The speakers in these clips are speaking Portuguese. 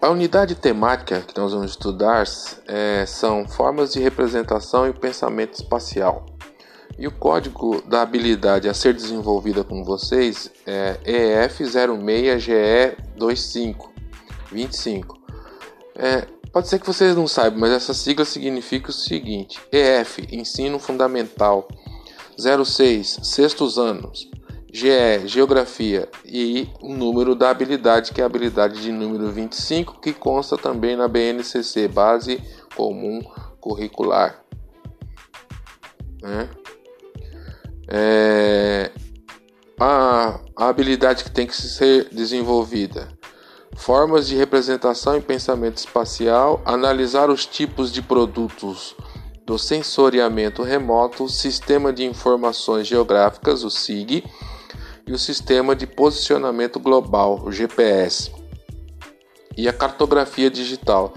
A unidade temática que nós vamos estudar é, são formas de representação e pensamento espacial. E o código da habilidade a ser desenvolvida com vocês é EF06GE25. É, pode ser que vocês não saibam, mas essa sigla significa o seguinte: EF, Ensino Fundamental 06, sextos anos. GE, Geografia e o número da habilidade, que é a habilidade de número 25, que consta também na BNCC, Base Comum Curricular. Né? É, a, a habilidade que tem que ser desenvolvida. Formas de representação e pensamento espacial, analisar os tipos de produtos do sensoriamento remoto, Sistema de Informações Geográficas, o SIG, e o Sistema de Posicionamento Global, o GPS, e a cartografia digital,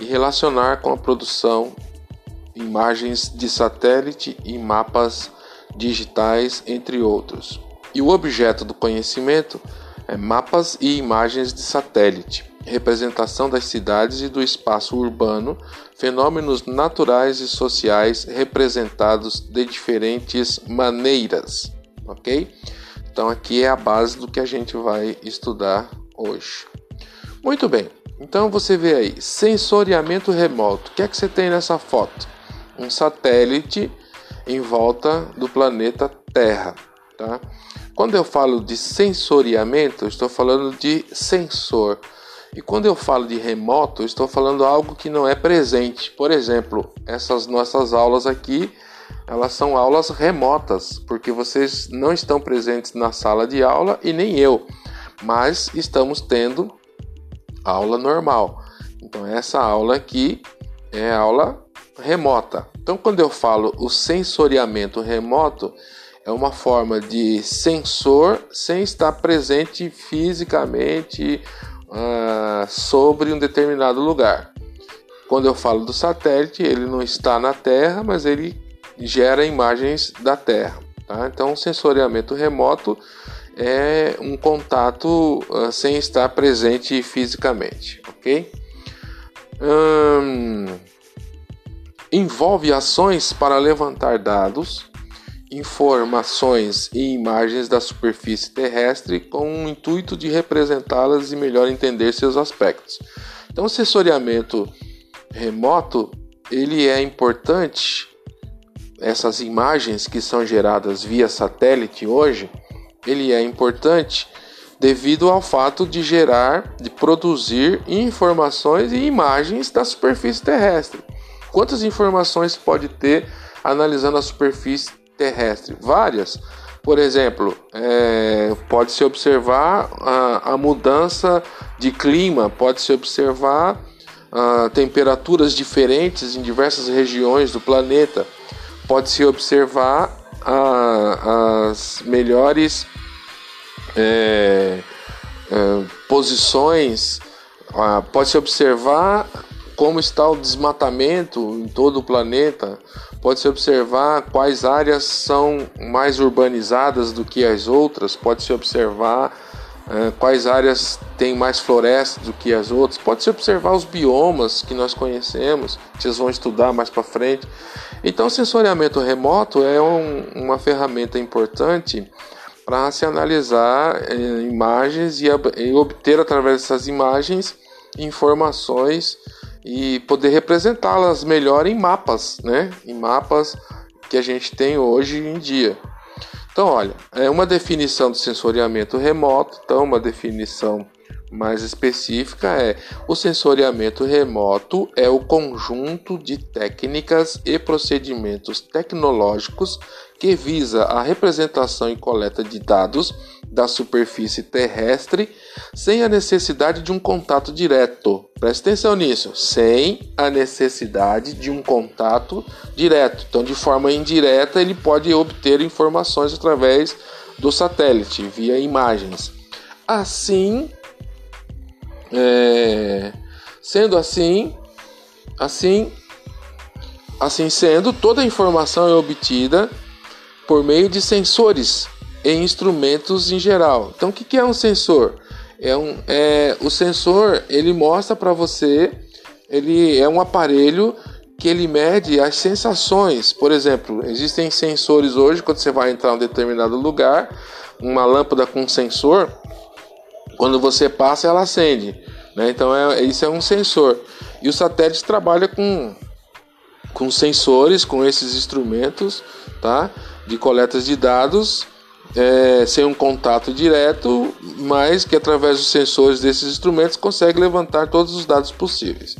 e relacionar com a produção imagens de satélite e mapas digitais, entre outros. E o objeto do conhecimento é mapas e imagens de satélite, representação das cidades e do espaço urbano, fenômenos naturais e sociais representados de diferentes maneiras, ok? Então aqui é a base do que a gente vai estudar hoje. Muito bem. Então você vê aí, sensoriamento remoto. O que é que você tem nessa foto? Um satélite em volta do planeta Terra, tá? Quando eu falo de sensoriamento, eu estou falando de sensor. E quando eu falo de remoto, estou falando algo que não é presente. Por exemplo, essas nossas aulas aqui elas são aulas remotas, porque vocês não estão presentes na sala de aula e nem eu, mas estamos tendo aula normal. Então essa aula aqui é aula remota. Então quando eu falo o sensoriamento remoto, é uma forma de sensor sem estar presente fisicamente uh, sobre um determinado lugar. Quando eu falo do satélite, ele não está na Terra, mas ele gera imagens da Terra. Tá? Então, sensoriamento remoto é um contato uh, sem estar presente fisicamente, ok? Hum, envolve ações para levantar dados, informações e imagens da superfície terrestre com o intuito de representá-las e melhor entender seus aspectos. Então, o sensoriamento remoto ele é importante essas imagens que são geradas via satélite hoje, ele é importante devido ao fato de gerar, de produzir informações e imagens da superfície terrestre. Quantas informações pode ter analisando a superfície terrestre? Várias. Por exemplo, é, pode-se observar a, a, mudança de clima, pode-se observar a, ah, temperaturas diferentes em diversas regiões do planeta pode-se observar a, as melhores é, é, posições, pode-se observar como está o desmatamento em todo o planeta, pode-se observar quais áreas são mais urbanizadas do que as outras, pode-se observar é, quais áreas têm mais florestas do que as outras, pode-se observar os biomas que nós conhecemos, que vocês vão estudar mais para frente. Então, sensoriamento remoto é um, uma ferramenta importante para se analisar eh, imagens e, e, obter através dessas imagens informações e poder representá-las melhor em mapas, né? Em mapas que a gente tem hoje em dia. Então, olha, é uma definição do sensoriamento remoto, então uma definição mais específica é: o sensoriamento remoto é o conjunto de técnicas e procedimentos tecnológicos que visa a representação e coleta de dados da superfície terrestre sem a necessidade de um contato direto. Preste atenção nisso, sem a necessidade de um contato direto. Então, de forma indireta, ele pode obter informações através do satélite, via imagens. Assim, é, sendo assim, assim, assim sendo, toda a informação é obtida por meio de sensores e instrumentos em geral. Então, o que é um sensor? É um, é, o sensor ele mostra para você, ele é um aparelho que ele mede as sensações. Por exemplo, existem sensores hoje quando você vai entrar em um determinado lugar, uma lâmpada com sensor, quando você passa ela acende, né? Então é, isso é um sensor. E o satélite trabalha com com sensores, com esses instrumentos, tá? De coletas de dados, é, sem um contato direto, mas que através dos sensores desses instrumentos consegue levantar todos os dados possíveis.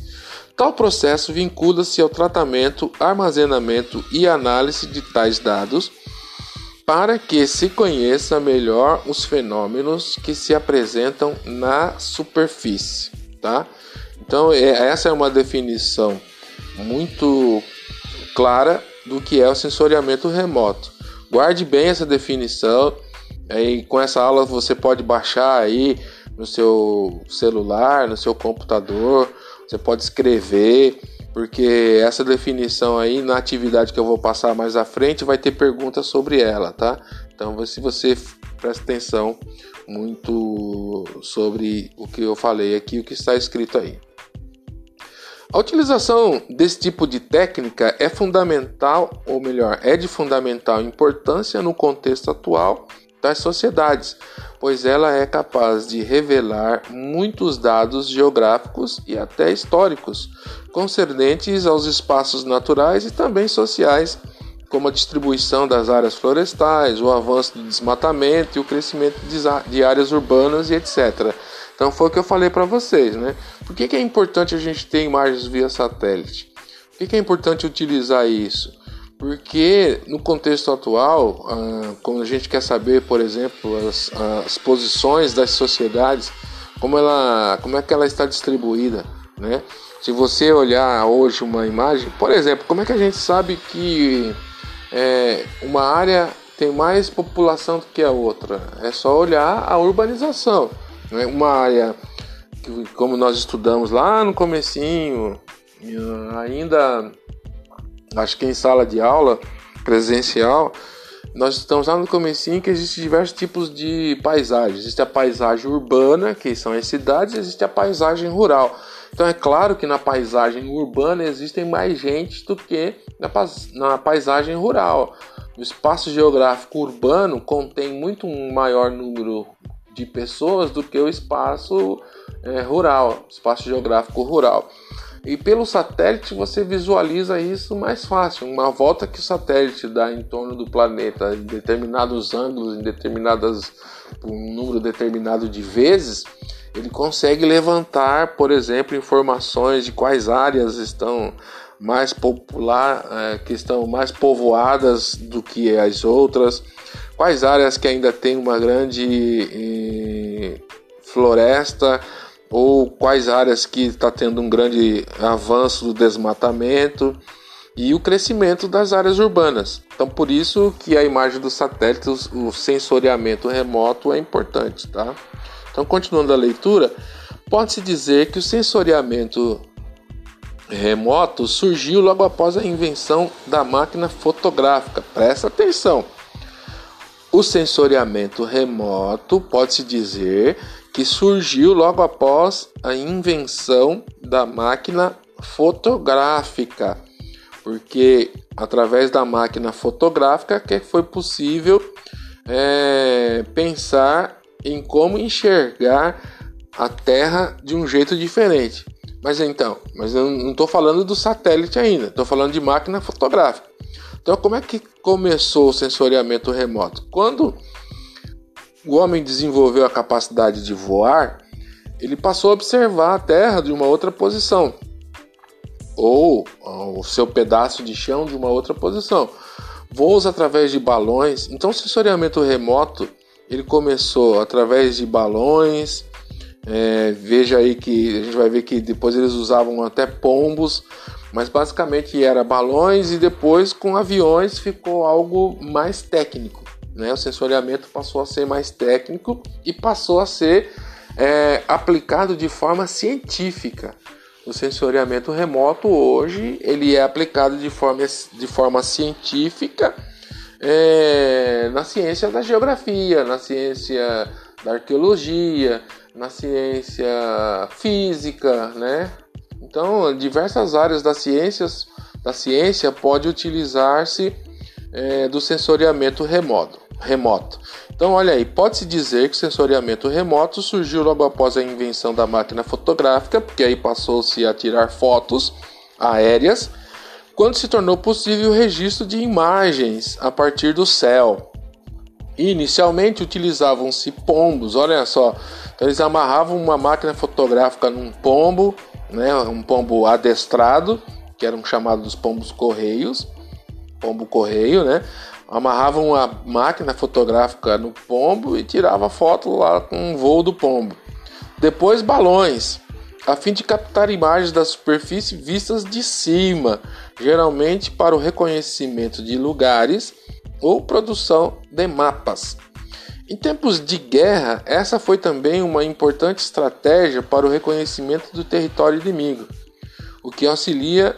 Tal processo vincula-se ao tratamento, armazenamento e análise de tais dados para que se conheça melhor os fenômenos que se apresentam na superfície, tá? Então, é, essa é uma definição muito clara do que é o sensoriamento remoto. Guarde bem essa definição. Aí, com essa aula você pode baixar aí no seu celular, no seu computador você pode escrever, porque essa definição aí na atividade que eu vou passar mais à frente vai ter perguntas sobre ela, tá? Então, se você presta atenção muito sobre o que eu falei aqui, o que está escrito aí. A utilização desse tipo de técnica é fundamental, ou melhor, é de fundamental importância no contexto atual das sociedades, pois ela é capaz de revelar muitos dados geográficos e até históricos concernentes aos espaços naturais e também sociais, como a distribuição das áreas florestais, o avanço do desmatamento e o crescimento de áreas urbanas e etc. Então foi o que eu falei para vocês, né? Por que, que é importante a gente ter imagens via satélite? Por que, que é importante utilizar isso? Porque no contexto atual, ah, quando a gente quer saber, por exemplo, as, as posições das sociedades, como, ela, como é que ela está distribuída, né? Se você olhar hoje uma imagem, por exemplo, como é que a gente sabe que é, uma área tem mais população do que a outra? É só olhar a urbanização. Né? Uma área que, como nós estudamos lá no comecinho, ainda acho que em sala de aula presencial, nós estamos lá no comecinho que existem diversos tipos de paisagens. Existe a paisagem urbana, que são as cidades, e existe a paisagem rural. Então é claro que na paisagem urbana existem mais gente do que na, na paisagem rural. O espaço geográfico urbano contém muito um maior número de pessoas do que o espaço é, rural, espaço geográfico rural. E pelo satélite você visualiza isso mais fácil. Uma volta que o satélite dá em torno do planeta em determinados ângulos, em determinadas um número determinado de vezes, ele consegue levantar, por exemplo, informações de quais áreas estão mais popular, é, que estão mais povoadas do que as outras, quais áreas que ainda tem uma grande eh, floresta ou quais áreas que está tendo um grande avanço do desmatamento e o crescimento das áreas urbanas. Então, por isso que a imagem dos satélites, o sensoriamento remoto é importante, tá? Então, continuando a leitura, pode-se dizer que o sensoriamento remoto surgiu logo após a invenção da máquina fotográfica. Presta atenção. O sensoriamento remoto pode-se dizer que surgiu logo após a invenção da máquina fotográfica, porque através da máquina fotográfica que foi possível é, pensar em como enxergar a Terra de um jeito diferente. Mas então, mas eu não estou falando do satélite ainda, estou falando de máquina fotográfica. Então, como é que começou o sensoriamento remoto? Quando o homem desenvolveu a capacidade de voar, ele passou a observar a Terra de uma outra posição, ou o seu pedaço de chão de uma outra posição. Voos através de balões. Então, o sensoriamento remoto ele começou através de balões. É, veja aí que a gente vai ver que depois eles usavam até pombos, mas basicamente era balões e depois com aviões ficou algo mais técnico. Né? O sensoriamento passou a ser mais técnico e passou a ser é, aplicado de forma científica. O sensoriamento remoto hoje ele é aplicado de forma, de forma científica é, na ciência da geografia, na ciência da arqueologia, na ciência física, né? Então, diversas áreas das ciências da ciência pode utilizar-se é, do sensoriamento remoto. Remoto. Então, olha aí, pode-se dizer que o sensoriamento remoto surgiu logo após a invenção da máquina fotográfica, porque aí passou-se a tirar fotos aéreas, quando se tornou possível o registro de imagens a partir do céu. Inicialmente utilizavam-se pombos, olha só, então eles amarravam uma máquina fotográfica num pombo, né, um pombo adestrado, que eram chamados pombos correios, pombo correio, né? Amarravam uma máquina fotográfica no pombo e tirava foto lá com o voo do pombo. Depois balões, a fim de captar imagens da superfície vistas de cima, geralmente para o reconhecimento de lugares ou produção de mapas. Em tempos de guerra, essa foi também uma importante estratégia para o reconhecimento do território inimigo, o que auxilia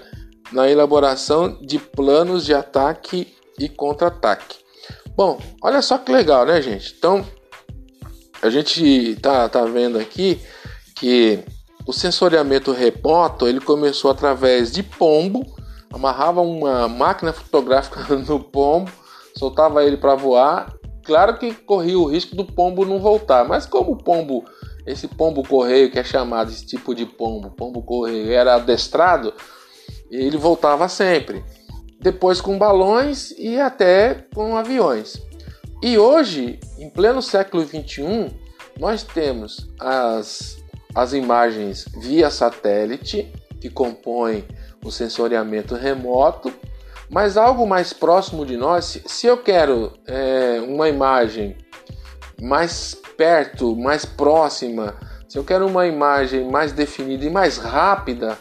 na elaboração de planos de ataque e contra-ataque. Bom, olha só que legal, né, gente? Então, a gente tá, tá vendo aqui que o sensoriamento remoto ele começou através de pombo, amarrava uma máquina fotográfica no pombo, soltava ele para voar. Claro que corria o risco do pombo não voltar, mas como o pombo, esse pombo correio que é chamado esse tipo de pombo, pombo correio, era adestrado, ele voltava sempre. Depois com balões e até com aviões. E hoje, em pleno século 21, nós temos as, as imagens via satélite, que compõem o sensoriamento remoto, mas algo mais próximo de nós, se eu quero é, uma imagem mais perto, mais próxima, se eu quero uma imagem mais definida e mais rápida,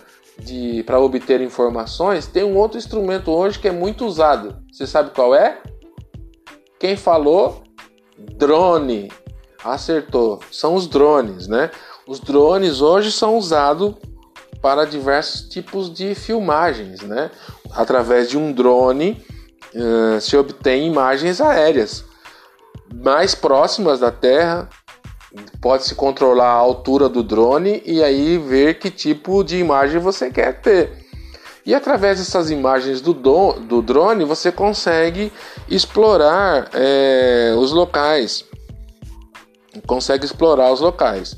para obter informações, tem um outro instrumento hoje que é muito usado. Você sabe qual é? Quem falou? Drone. Acertou. São os drones, né? Os drones hoje são usados para diversos tipos de filmagens, né? Através de um drone uh, se obtém imagens aéreas mais próximas da Terra, Pode-se controlar a altura do drone e aí ver que tipo de imagem você quer ter. E através dessas imagens do, do, do drone você consegue explorar é, os locais. Consegue explorar os locais.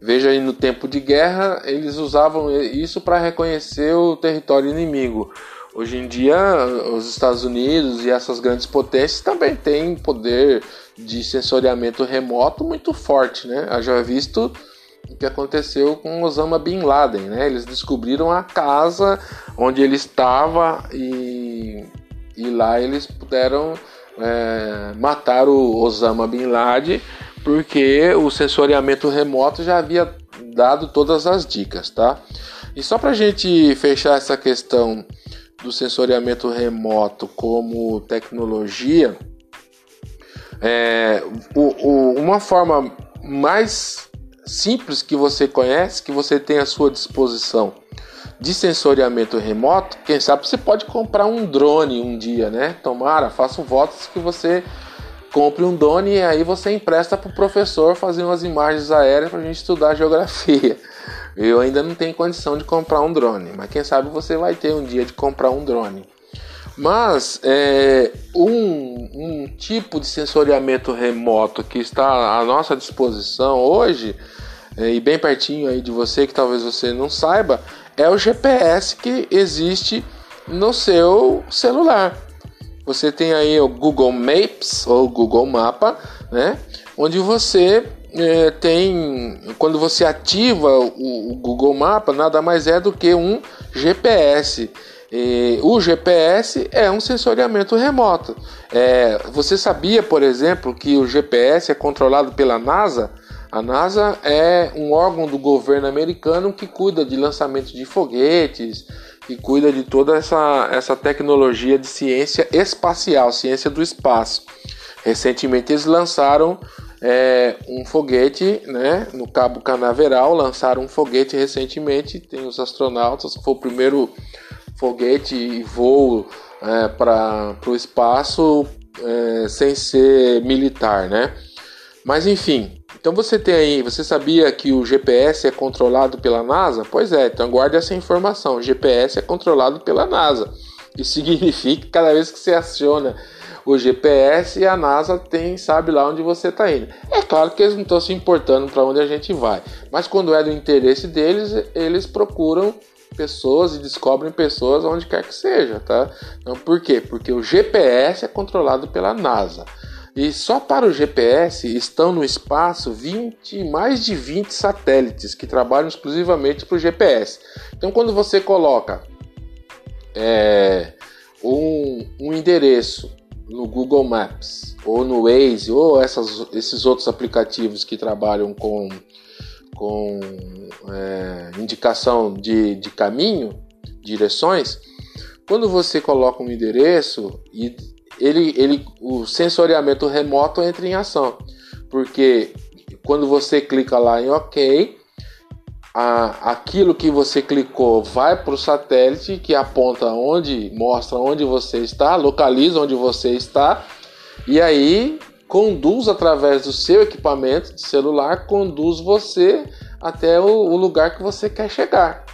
Veja aí no tempo de guerra, eles usavam isso para reconhecer o território inimigo. Hoje em dia, os Estados Unidos e essas grandes potências também têm poder de sensoriamento remoto muito forte, né? Já visto o que aconteceu com Osama Bin Laden, né? Eles descobriram a casa onde ele estava e, e lá eles puderam é, matar o Osama Bin Laden porque o sensoriamento remoto já havia dado todas as dicas, tá? E só para a gente fechar essa questão do sensoriamento remoto como tecnologia, é, o, o, uma forma mais simples que você conhece, que você tem à sua disposição de sensoriamento remoto, quem sabe você pode comprar um drone um dia, né? Tomara, faço votos que você compre um drone e aí você empresta para o professor fazer umas imagens aéreas para a gente estudar geografia. Eu ainda não tenho condição de comprar um drone, mas quem sabe você vai ter um dia de comprar um drone. Mas é, um, um tipo de sensoriamento remoto que está à nossa disposição hoje, é, e bem pertinho aí de você, que talvez você não saiba, é o GPS que existe no seu celular. Você tem aí o Google Maps ou Google Mapa, né? Onde você é, tem, quando você ativa o, o, Google Mapa, nada mais é do que um GPS. E o GPS é um sensoriamento remoto. É, você sabia, por exemplo, que o GPS é controlado pela NASA? A NASA é um órgão do governo americano que cuida de lançamento de foguetes, que cuida de toda essa, essa tecnologia de ciência espacial, ciência do espaço. Recentemente eles lançaram é, um foguete, né, no Cabo Canaveral, lançaram um foguete recentemente, tem os astronautas, foi o primeiro foguete e voo é, para o espaço é, sem ser militar, né? Mas enfim, Então você tem aí, você sabia que o GPS é controlado pela NASA? Pois é, então guarde essa informação. O GPS é controlado pela NASA. Isso significa que cada vez que você aciona o GPS, a NASA tem sabe lá onde você está indo. É claro que eles não estão se importando para onde a gente vai, mas quando é do interesse deles, eles procuram pessoas e descobrem pessoas onde quer que seja, tá? Então, por quê? Porque o GPS é controlado pela NASA. E só para o GPS estão no espaço 20, mais de 20 satélites que trabalham exclusivamente para o GPS. Então, quando você coloca é, um, um, endereço no Google Maps ou no Waze ou essas, esses outros aplicativos que trabalham com, com é, indicação de, de caminho, direções, quando você coloca um endereço e ele, ele, o sensoriamento remoto entra em ação, porque quando você clica lá em OK, a, aquilo que você clicou vai para o satélite que aponta onde, mostra onde você está, localiza onde você está e aí conduz através do seu equipamento de celular, conduz você até o, o lugar que você quer chegar,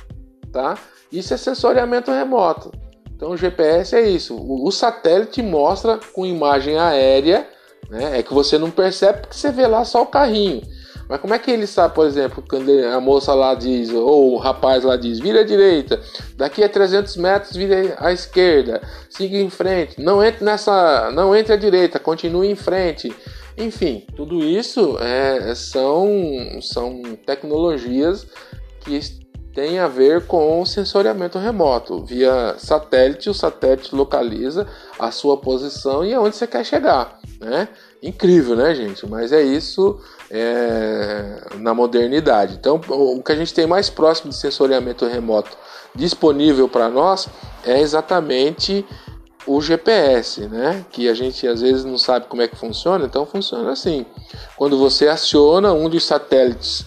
tá? Isso é sensoriamento remoto. Então o GPS é isso. O, o satélite mostra com imagem aérea, né? É que você não percebe porque você vê lá só o carrinho. Mas como é que ele sabe, por exemplo, quando a moça lá diz, ou o rapaz lá diz, vira à direita, daqui a 300 metros vira à esquerda, siga em frente, não entre nessa, não entre à direita, continue em frente. Enfim, tudo isso é, são, são tecnologias que tem a ver com o sensoriamento remoto. Via satélite, o satélite localiza a sua posição e aonde você quer chegar. Né? Incrível, né, gente? Mas é isso é, na modernidade. Então, o que a gente tem mais próximo de sensoriamento remoto disponível para nós é exatamente o GPS, né? Que a gente às vezes não sabe como é que funciona, então funciona assim. Quando você aciona um dos satélites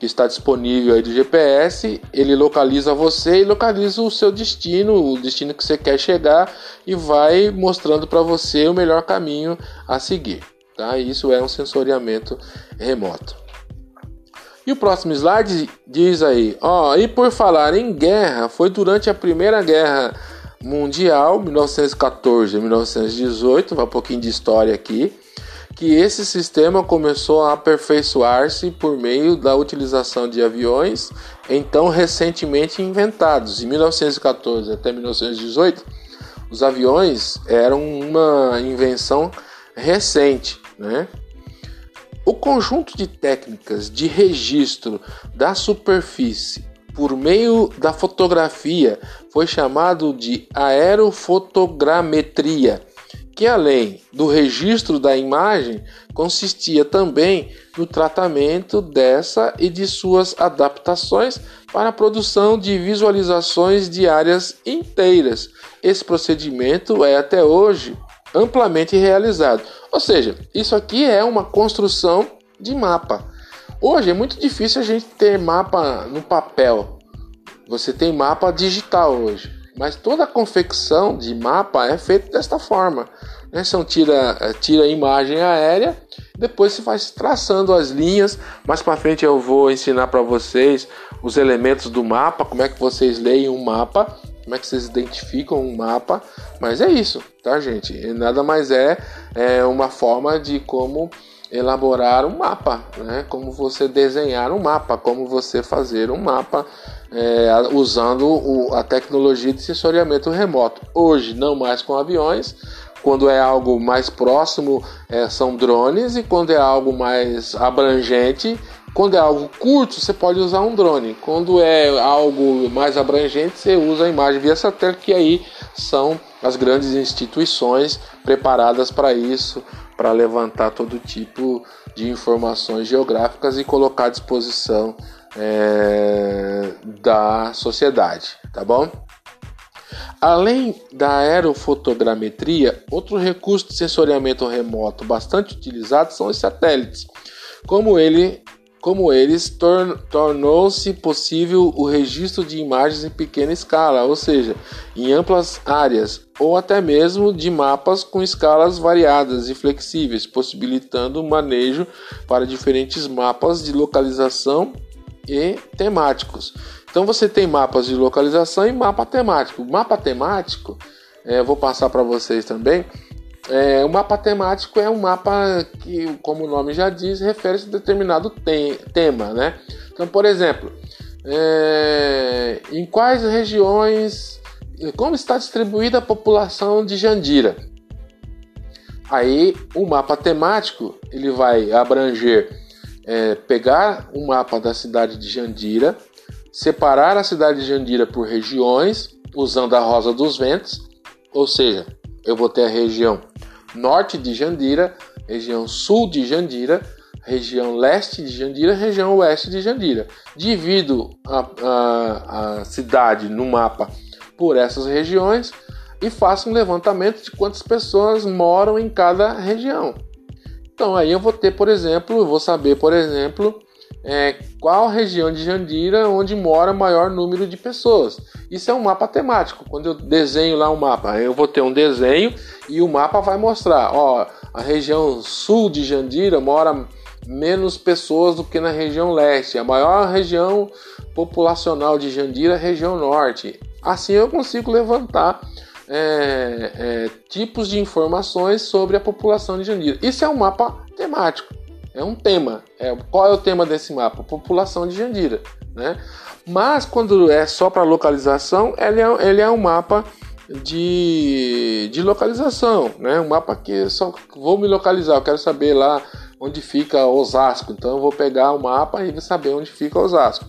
que está disponível aí do GPS, ele localiza você e localiza o seu destino, o destino que você quer chegar e vai mostrando para você o melhor caminho a seguir. Tá? Isso é um sensoriamento remoto. E o próximo slide diz aí, ó, e por falar em guerra, foi durante a Primeira Guerra Mundial, 1914 a 1918, vai um pouquinho de história aqui que esse sistema começou a aperfeiçoar-se por meio da utilização de aviões então recentemente inventados. Em 1914 até 1918, os aviões eram uma invenção recente, né? O conjunto de técnicas de registro da superfície por meio da fotografia foi chamado de aerofotogrametria que além do registro da imagem, consistia também no tratamento dessa e de suas adaptações para a produção de visualizações de áreas inteiras. Esse procedimento é até hoje amplamente realizado. Ou seja, isso aqui é uma construção de mapa. Hoje é muito difícil a gente ter mapa no papel. Você tem mapa digital hoje. Mas toda a confecção de mapa é feita desta forma. Né? São tira, eh, tira imagem aérea, depois se vai traçando as linhas. Mais para frente eu vou ensinar para vocês os elementos do mapa, como é que vocês leem um mapa, como é que vocês identificam um mapa. Mas é isso, tá, gente? Nada mais é, é uma forma de como elaborar um mapa, né? Como você desenhar um mapa, como você fazer um mapa é, usando o, a tecnologia de sensoriamento remoto. Hoje, não mais com aviões. Quando é algo mais próximo, é, são drones, e quando é algo mais abrangente, quando é algo curto, você pode usar um drone. Quando é algo mais abrangente, você usa a imagem via satélite, que aí são as grandes instituições preparadas para isso, para levantar todo tipo de informações geográficas e colocar à disposição é, da sociedade, tá bom? Além da aerofotogrametria, outro recurso de sensoriamento remoto bastante utilizado são os satélites. Como ele como eles, tor tornou-se possível o registro de imagens em pequena escala, ou seja, em amplas áreas, ou até mesmo de mapas com escalas variadas e flexíveis, possibilitando o manejo para diferentes mapas de localização e temáticos. Então você tem mapas de localização e mapa temático. Mapa temático, é, vou passar para vocês também é, o mapa temático é um mapa que, como o nome já diz, refere-se a determinado te tema, né? Então, por exemplo, é, em quais regiões, como está distribuída a população de Jandira? Aí, o mapa temático ele vai abranger, é, pegar o um mapa da cidade de Jandira, separar a cidade de Jandira por regiões, usando a rosa dos ventos, ou seja, eu vou ter a região norte de Jandira, região sul de Jandira, região leste de Jandira, região oeste de Jandira. Divido a, a, a cidade no mapa por essas regiões e faço um levantamento de quantas pessoas moram em cada região. Então aí eu vou ter, por exemplo, eu vou saber, por exemplo, é, qual região de Jandira onde mora maior número de pessoas. Isso é um mapa temático. Quando eu desenho lá um mapa, eu vou ter um desenho e o mapa vai mostrar, ó, a região sul de Jandira mora menos pessoas do que na região leste. A maior região populacional de Jandira é a região norte. Assim eu consigo levantar é, é, tipos de informações sobre a população de Jandira. Isso é um mapa temático. É um tema. É, qual é o tema desse mapa? População de Jandira. Né? Mas quando é só para localização, ele é, ele é um mapa de, de localização. Né? Um mapa que só vou me localizar, eu quero saber lá onde fica Osasco. Então eu vou pegar o mapa e saber onde fica Osasco.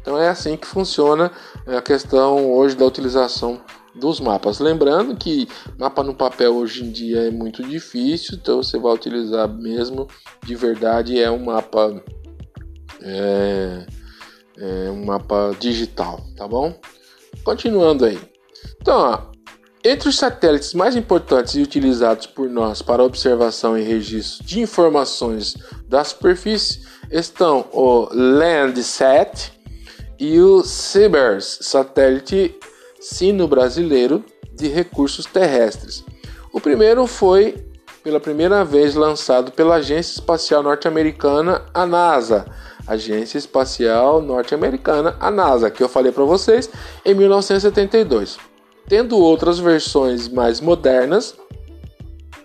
Então é assim que funciona a questão hoje da utilização dos mapas. Lembrando que mapa no papel hoje em dia é muito difícil, então você vai utilizar mesmo de verdade é um mapa é, é um mapa digital, tá bom? Continuando aí. Então, ó, entre os satélites mais importantes e utilizados por nós para observação e registro de informações da superfície estão o Landsat e o CIBERS, satélite sino-brasileiro de recursos terrestres. O primeiro foi pela primeira vez lançado pela Agência Espacial Norte-Americana, a NASA. Agência Espacial Norte-Americana, a NASA, que eu falei para vocês, em 1972. Tendo outras versões mais modernas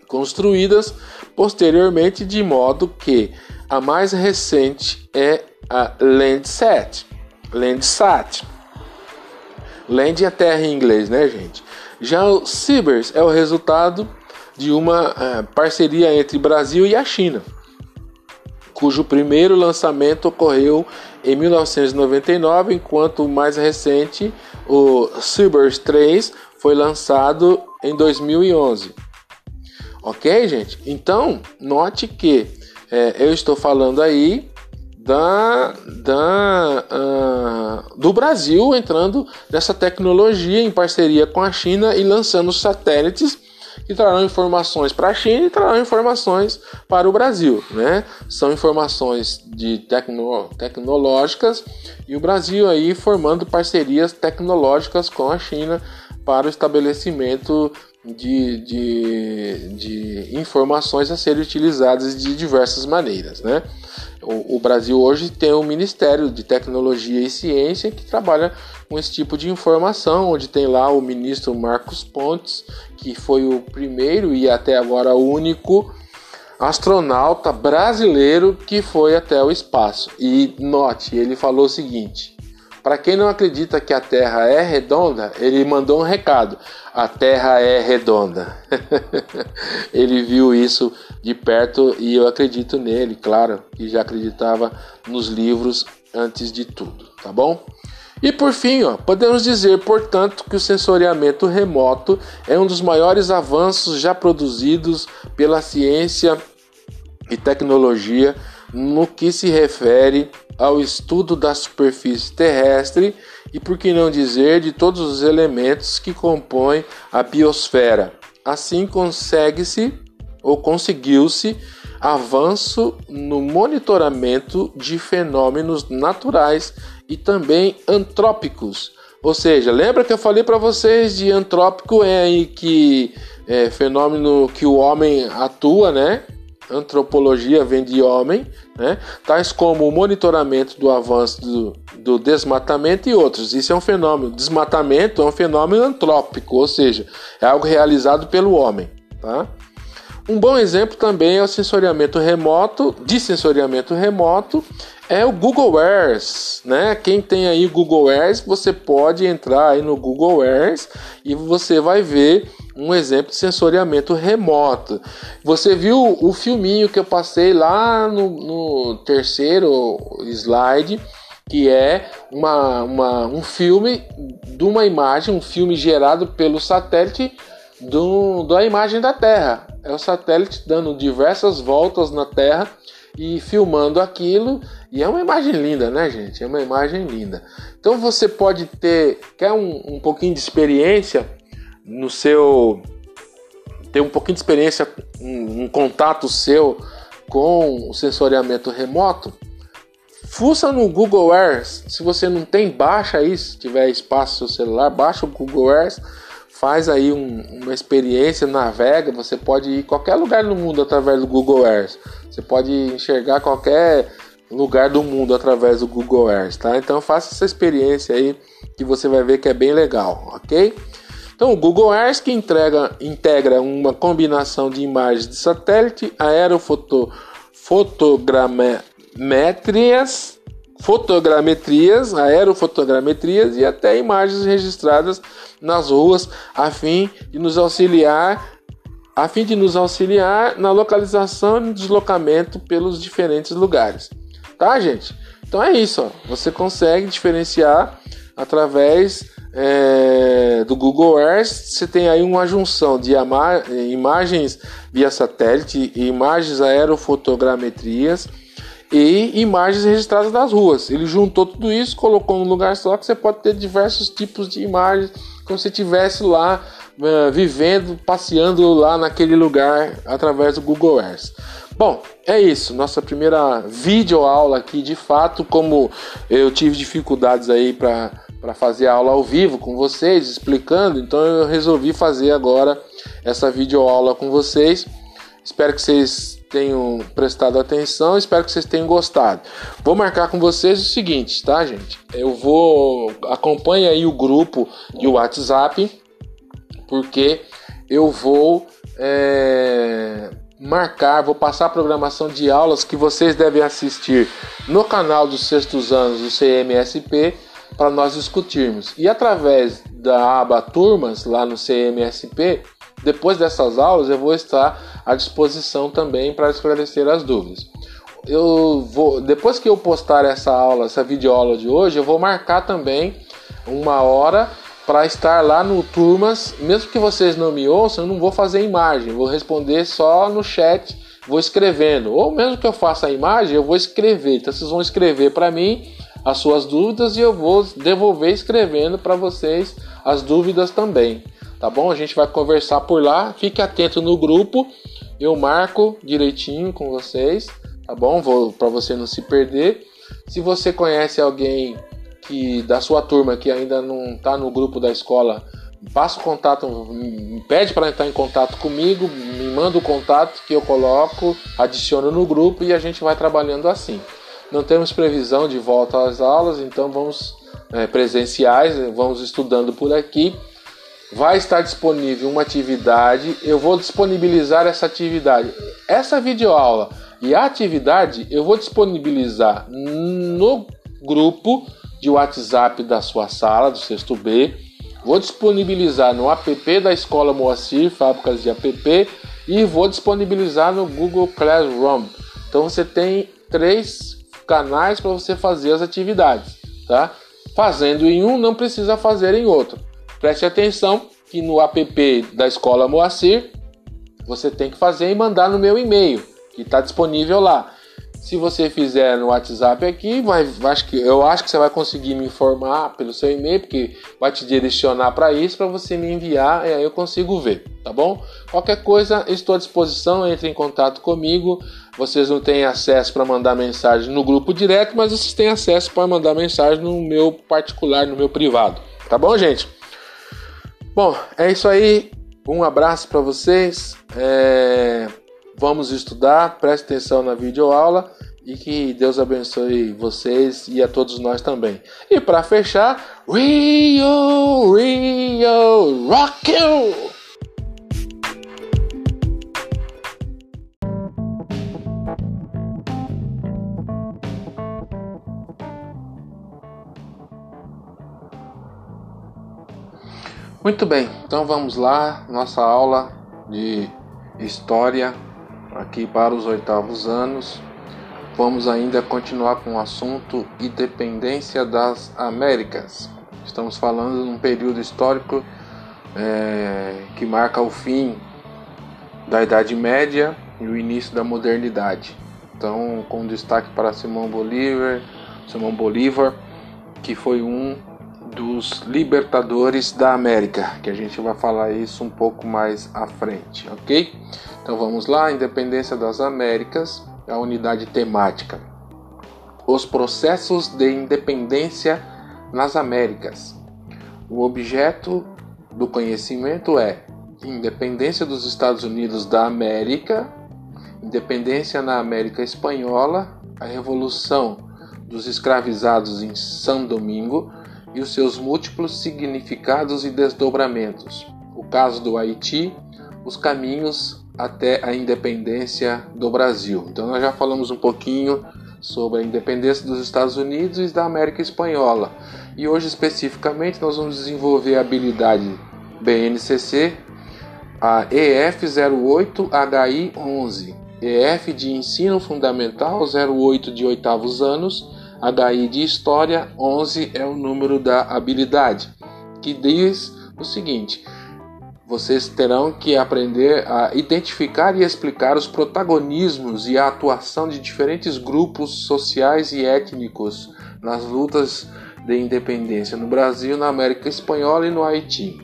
construídas posteriormente, de modo que a mais recente é a Landsat. Landsat Land é terra em inglês, né, gente? Já o Cibers é o resultado de uma uh, parceria entre Brasil e a China, cujo primeiro lançamento ocorreu em 1999, enquanto o mais recente, o Cibers 3, foi lançado em 2011. Ok, gente? Então, note que é, eu estou falando aí da, da, uh, do Brasil entrando nessa tecnologia em parceria com a China e lançando satélites que trarão informações para a China e trarão informações para o Brasil. Né? São informações de tecno, tecnológicas e o Brasil aí formando parcerias tecnológicas com a China para o estabelecimento de, de, de informações a serem utilizadas de diversas maneiras. Né? O, o, Brasil hoje tem um Ministério de Tecnologia e Ciência que trabalha com esse tipo de informação, onde tem lá o ministro Marcos Pontes, que foi o primeiro e até agora o único astronauta brasileiro que foi até o espaço. E note, ele falou o seguinte: para quem não acredita que a Terra é redonda, ele mandou um recado: a Terra é redonda. ele viu isso de perto e eu acredito nele, claro, e já acreditava nos livros antes de tudo, tá bom? E por fim, ó, podemos dizer, portanto, que o sensoriamento remoto é um dos maiores avanços já produzidos pela ciência e tecnologia no que se refere ao estudo da superfície terrestre e, por que não dizer, de todos os elementos que compõem a biosfera. Assim consegue-se ou conseguiu-se avanço no monitoramento de fenômenos naturais e também antrópicos. Ou seja, lembra que eu falei para vocês de antrópico é aí que é fenômeno que o homem atua, né? Antropologia vem de homem, né? tais como o monitoramento do avanço do, do desmatamento e outros. Isso é um fenômeno. Desmatamento é um fenômeno antrópico, ou seja, é algo realizado pelo homem. Tá? Um bom exemplo também é o sensoriamento remoto, de sensoriamento remoto, é o Google Earth, né? Quem tem aí Google Earth, você pode entrar aí no Google Earth e você vai ver um exemplo de sensoriamento remoto. Você viu o filminho que eu passei lá no, no terceiro slide, que é uma, uma, um filme de uma imagem, um filme gerado pelo satélite do, da imagem da Terra. É o satélite dando diversas voltas na Terra e filmando aquilo. E é uma imagem linda, né, gente? É uma imagem linda. Então você pode ter, quer um, um pouquinho de experiência no seu. ter um pouquinho de experiência, um, um contato seu com o sensoriamento remoto. Fuça no Google Earth. Se você não tem, baixa aí. Se tiver espaço no seu celular, baixa o Google Earth faz aí um, uma experiência, navega, você pode ir qualquer lugar no mundo através do Google Earth. Você pode enxergar qualquer lugar do mundo através do Google Earth, tá? Então faça essa experiência aí que você vai ver que é bem legal, ok? Então o Google Earth que entrega, integra uma combinação de imagens de satélite, aerofoto, fotogramétrias fotogrametrias, aerofotogrametrias e até imagens registradas nas ruas a fim de nos auxiliar a fim de nos auxiliar na localização e deslocamento pelos diferentes lugares. Tá, gente? Então é isso. Ó. Você consegue diferenciar através é, do Google Earth. Você tem aí uma junção de imagens via satélite imagens aerofotogrametrias e imagens registradas nas ruas. Ele juntou tudo isso, colocou num lugar só que você pode ter diversos tipos de imagens, como se estivesse lá uh, vivendo, passeando lá naquele lugar através do Google Earth. Bom, é isso, nossa primeira vídeo aula aqui, de fato, como eu tive dificuldades aí para para fazer a aula ao vivo com vocês, explicando, então eu resolvi fazer agora essa videoaula com vocês. Espero que vocês tenham prestado atenção, espero que vocês tenham gostado. Vou marcar com vocês o seguinte, tá, gente? Eu vou acompanhe aí o grupo de WhatsApp, porque eu vou é, marcar, vou passar a programação de aulas que vocês devem assistir no canal dos sextos anos do CMSP para nós discutirmos. E através da aba Turmas lá no CMSP, depois dessas aulas, eu vou estar à disposição também para esclarecer as dúvidas. Eu vou, depois que eu postar essa aula, essa videoaula de hoje, eu vou marcar também uma hora para estar lá no Turmas. Mesmo que vocês não me ouçam, eu não vou fazer imagem, vou responder só no chat, vou escrevendo. Ou mesmo que eu faça a imagem, eu vou escrever. Então vocês vão escrever para mim as suas dúvidas e eu vou devolver escrevendo para vocês as dúvidas também tá bom? A gente vai conversar por lá. Fique atento no grupo. Eu marco direitinho com vocês, tá bom? Vou para você não se perder. Se você conhece alguém que da sua turma que ainda não está no grupo da escola, passa o contato, pede para entrar em contato comigo, me manda o contato que eu coloco, adiciono no grupo e a gente vai trabalhando assim. Não temos previsão de volta às aulas, então vamos é, presenciais, vamos estudando por aqui vai estar disponível uma atividade, eu vou disponibilizar essa atividade. Essa videoaula e a atividade eu vou disponibilizar no grupo de WhatsApp da sua sala, do sexto B. Vou disponibilizar no app da Escola Moacir, Fábricas de App, e vou disponibilizar no Google Classroom. Então você tem três canais para você fazer as atividades, tá? Fazendo em um, não precisa fazer em outro. Preste atenção que no app da Escola Moacir você tem que fazer e mandar no meu e-mail, que está disponível lá. Se você fizer no WhatsApp aqui, vai, acho que, eu acho que você vai conseguir me informar pelo seu e-mail, porque vai te direcionar para isso, para você me enviar e aí eu consigo ver, tá bom? Qualquer coisa, estou à disposição, entre em contato comigo. Vocês não têm acesso para mandar mensagem no grupo direto, mas vocês têm acesso para mandar mensagem no meu particular, no meu privado, tá bom, gente? Bom, é isso aí. Um abraço para vocês. É... Vamos estudar, preste atenção na videoaula e que Deus abençoe vocês e a todos nós também. E para fechar, Rio, Rio, Rock you! Muito bem, então vamos lá, nossa aula de história aqui para os oitavos anos. Vamos ainda continuar com o assunto Independência das Américas. Estamos falando de um período histórico é, que marca o fim da Idade Média e o início da modernidade. Então, com destaque para Simão Bolívar, Simão Bolívar, que foi um dos libertadores da América, que a gente vai falar isso um pouco mais à frente, ok? Então vamos lá, Independência das Américas, a unidade temática. Os processos de independência nas Américas. O objeto do conhecimento é independência dos Estados Unidos da América, independência na América Espanhola, a revolução dos escravizados em São Domingo, e os seus múltiplos significados e desdobramentos. O caso do Haiti, os caminhos até a independência do Brasil. Então nós já falamos um pouquinho sobre a independência dos Estados Unidos e da América Espanhola. E hoje especificamente nós vamos desenvolver a habilidade BNCC, a EF08HI11, EF de ensino fundamental 08 de oitavos anos HI de História 11 é o número da habilidade, que diz o seguinte: vocês terão que aprender a identificar e explicar os protagonismos e a atuação de diferentes grupos sociais e étnicos nas lutas de independência no Brasil, na América Espanhola e no Haiti.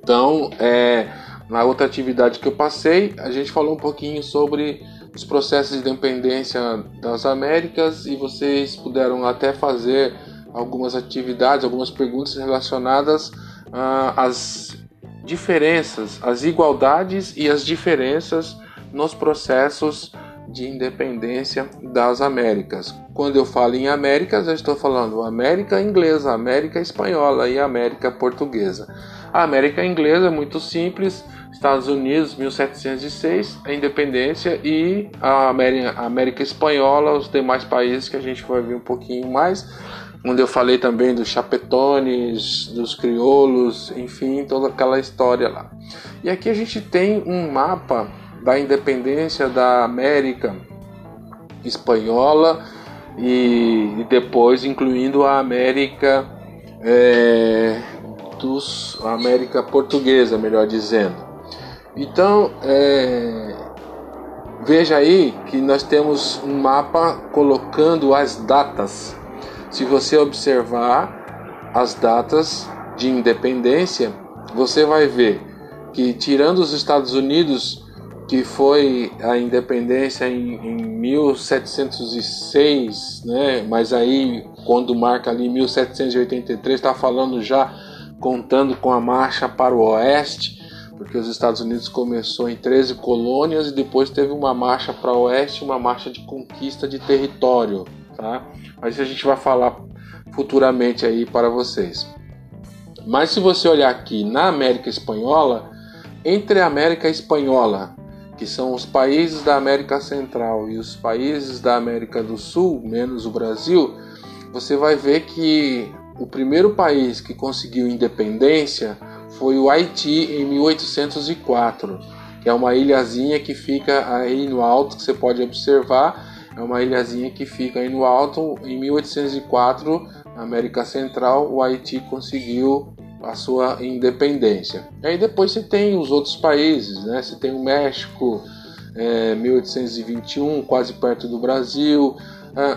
Então, é, na outra atividade que eu passei, a gente falou um pouquinho sobre os processos de independência das Américas e vocês puderam até fazer algumas atividades, algumas perguntas relacionadas ah, às diferenças, às igualdades e as diferenças nos processos de independência das Américas. Quando eu falo em Américas, eu estou falando América inglesa, América espanhola e América portuguesa. A América inglesa é muito simples, Estados Unidos, 1706, a independência e a América, a América Espanhola, os demais países que a gente vai ver um pouquinho mais, onde eu falei também dos chapetones, dos crioulos, enfim, toda aquela história lá. E aqui a gente tem um mapa da independência da América Espanhola e, e depois incluindo a América é, dos América Portuguesa, melhor dizendo. Então, é, veja aí que nós temos um mapa colocando as datas. Se você observar as datas de independência, você vai ver que, tirando os Estados Unidos, que foi a independência em, em 1706, né? mas aí quando marca ali 1783, está falando já contando com a marcha para o oeste porque os Estados Unidos começou em 13 colônias e depois teve uma marcha para o oeste, uma marcha de conquista de território, tá? Mas a gente vai falar futuramente aí para vocês. Mas se você olhar aqui na América Espanhola, entre a América Espanhola, que são os países da América Central e os países da América do Sul, menos o Brasil, você vai ver que o primeiro país que conseguiu independência foi o Haiti em 1804, que é uma ilhazinha que fica aí no alto, que você pode observar. É uma ilhazinha que fica aí no alto. Em 1804, na América Central, o Haiti conseguiu a sua independência. Aí depois você tem os outros países, né? Você tem o México, é, 1821, quase perto do Brasil,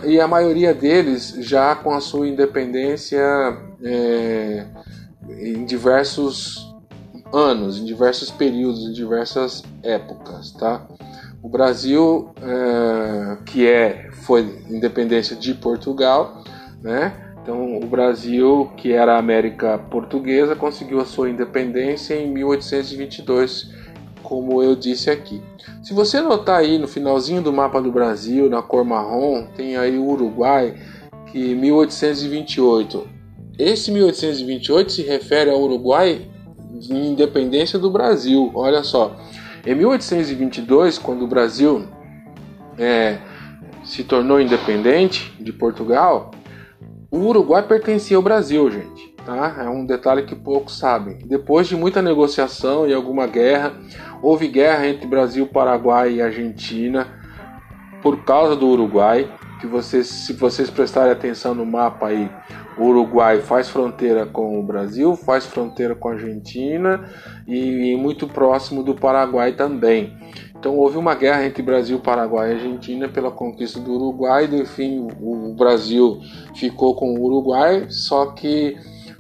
e a maioria deles já com a sua independência é, em diversos anos, em diversos períodos, em diversas épocas, tá? O Brasil, é, que é foi independência de Portugal, né? Então, o Brasil, que era a América Portuguesa, conseguiu a sua independência em 1822, como eu disse aqui. Se você notar aí no finalzinho do mapa do Brasil, na cor marrom, tem aí o Uruguai, que 1828. Esse 1828 se refere ao Uruguai de independência do Brasil. Olha só, em 1822, quando o Brasil é, se tornou independente de Portugal, o Uruguai pertencia ao Brasil, gente. Tá? É um detalhe que poucos sabem. Depois de muita negociação e alguma guerra, houve guerra entre Brasil, Paraguai e Argentina por causa do Uruguai. Que vocês, se vocês prestarem atenção no mapa aí, o Uruguai faz fronteira com o Brasil, faz fronteira com a Argentina e, e muito próximo do Paraguai também. Então houve uma guerra entre Brasil, Paraguai e Argentina pela conquista do Uruguai. Enfim, o Brasil ficou com o Uruguai, só que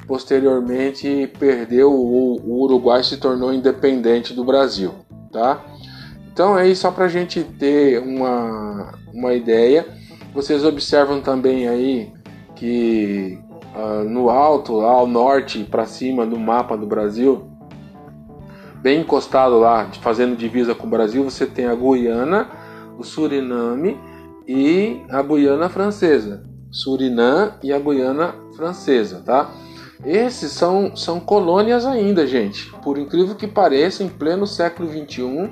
posteriormente perdeu o, Uruguai se tornou independente do Brasil, tá? Então aí só para a gente ter uma, uma ideia, vocês observam também aí que uh, no alto, ao norte para cima do mapa do Brasil, bem encostado lá, fazendo divisa com o Brasil, você tem a Guiana, o Suriname e a Guiana Francesa. Surinã e a Guiana Francesa, tá? Esses são, são colônias ainda, gente. Por incrível que pareça, em pleno século XXI,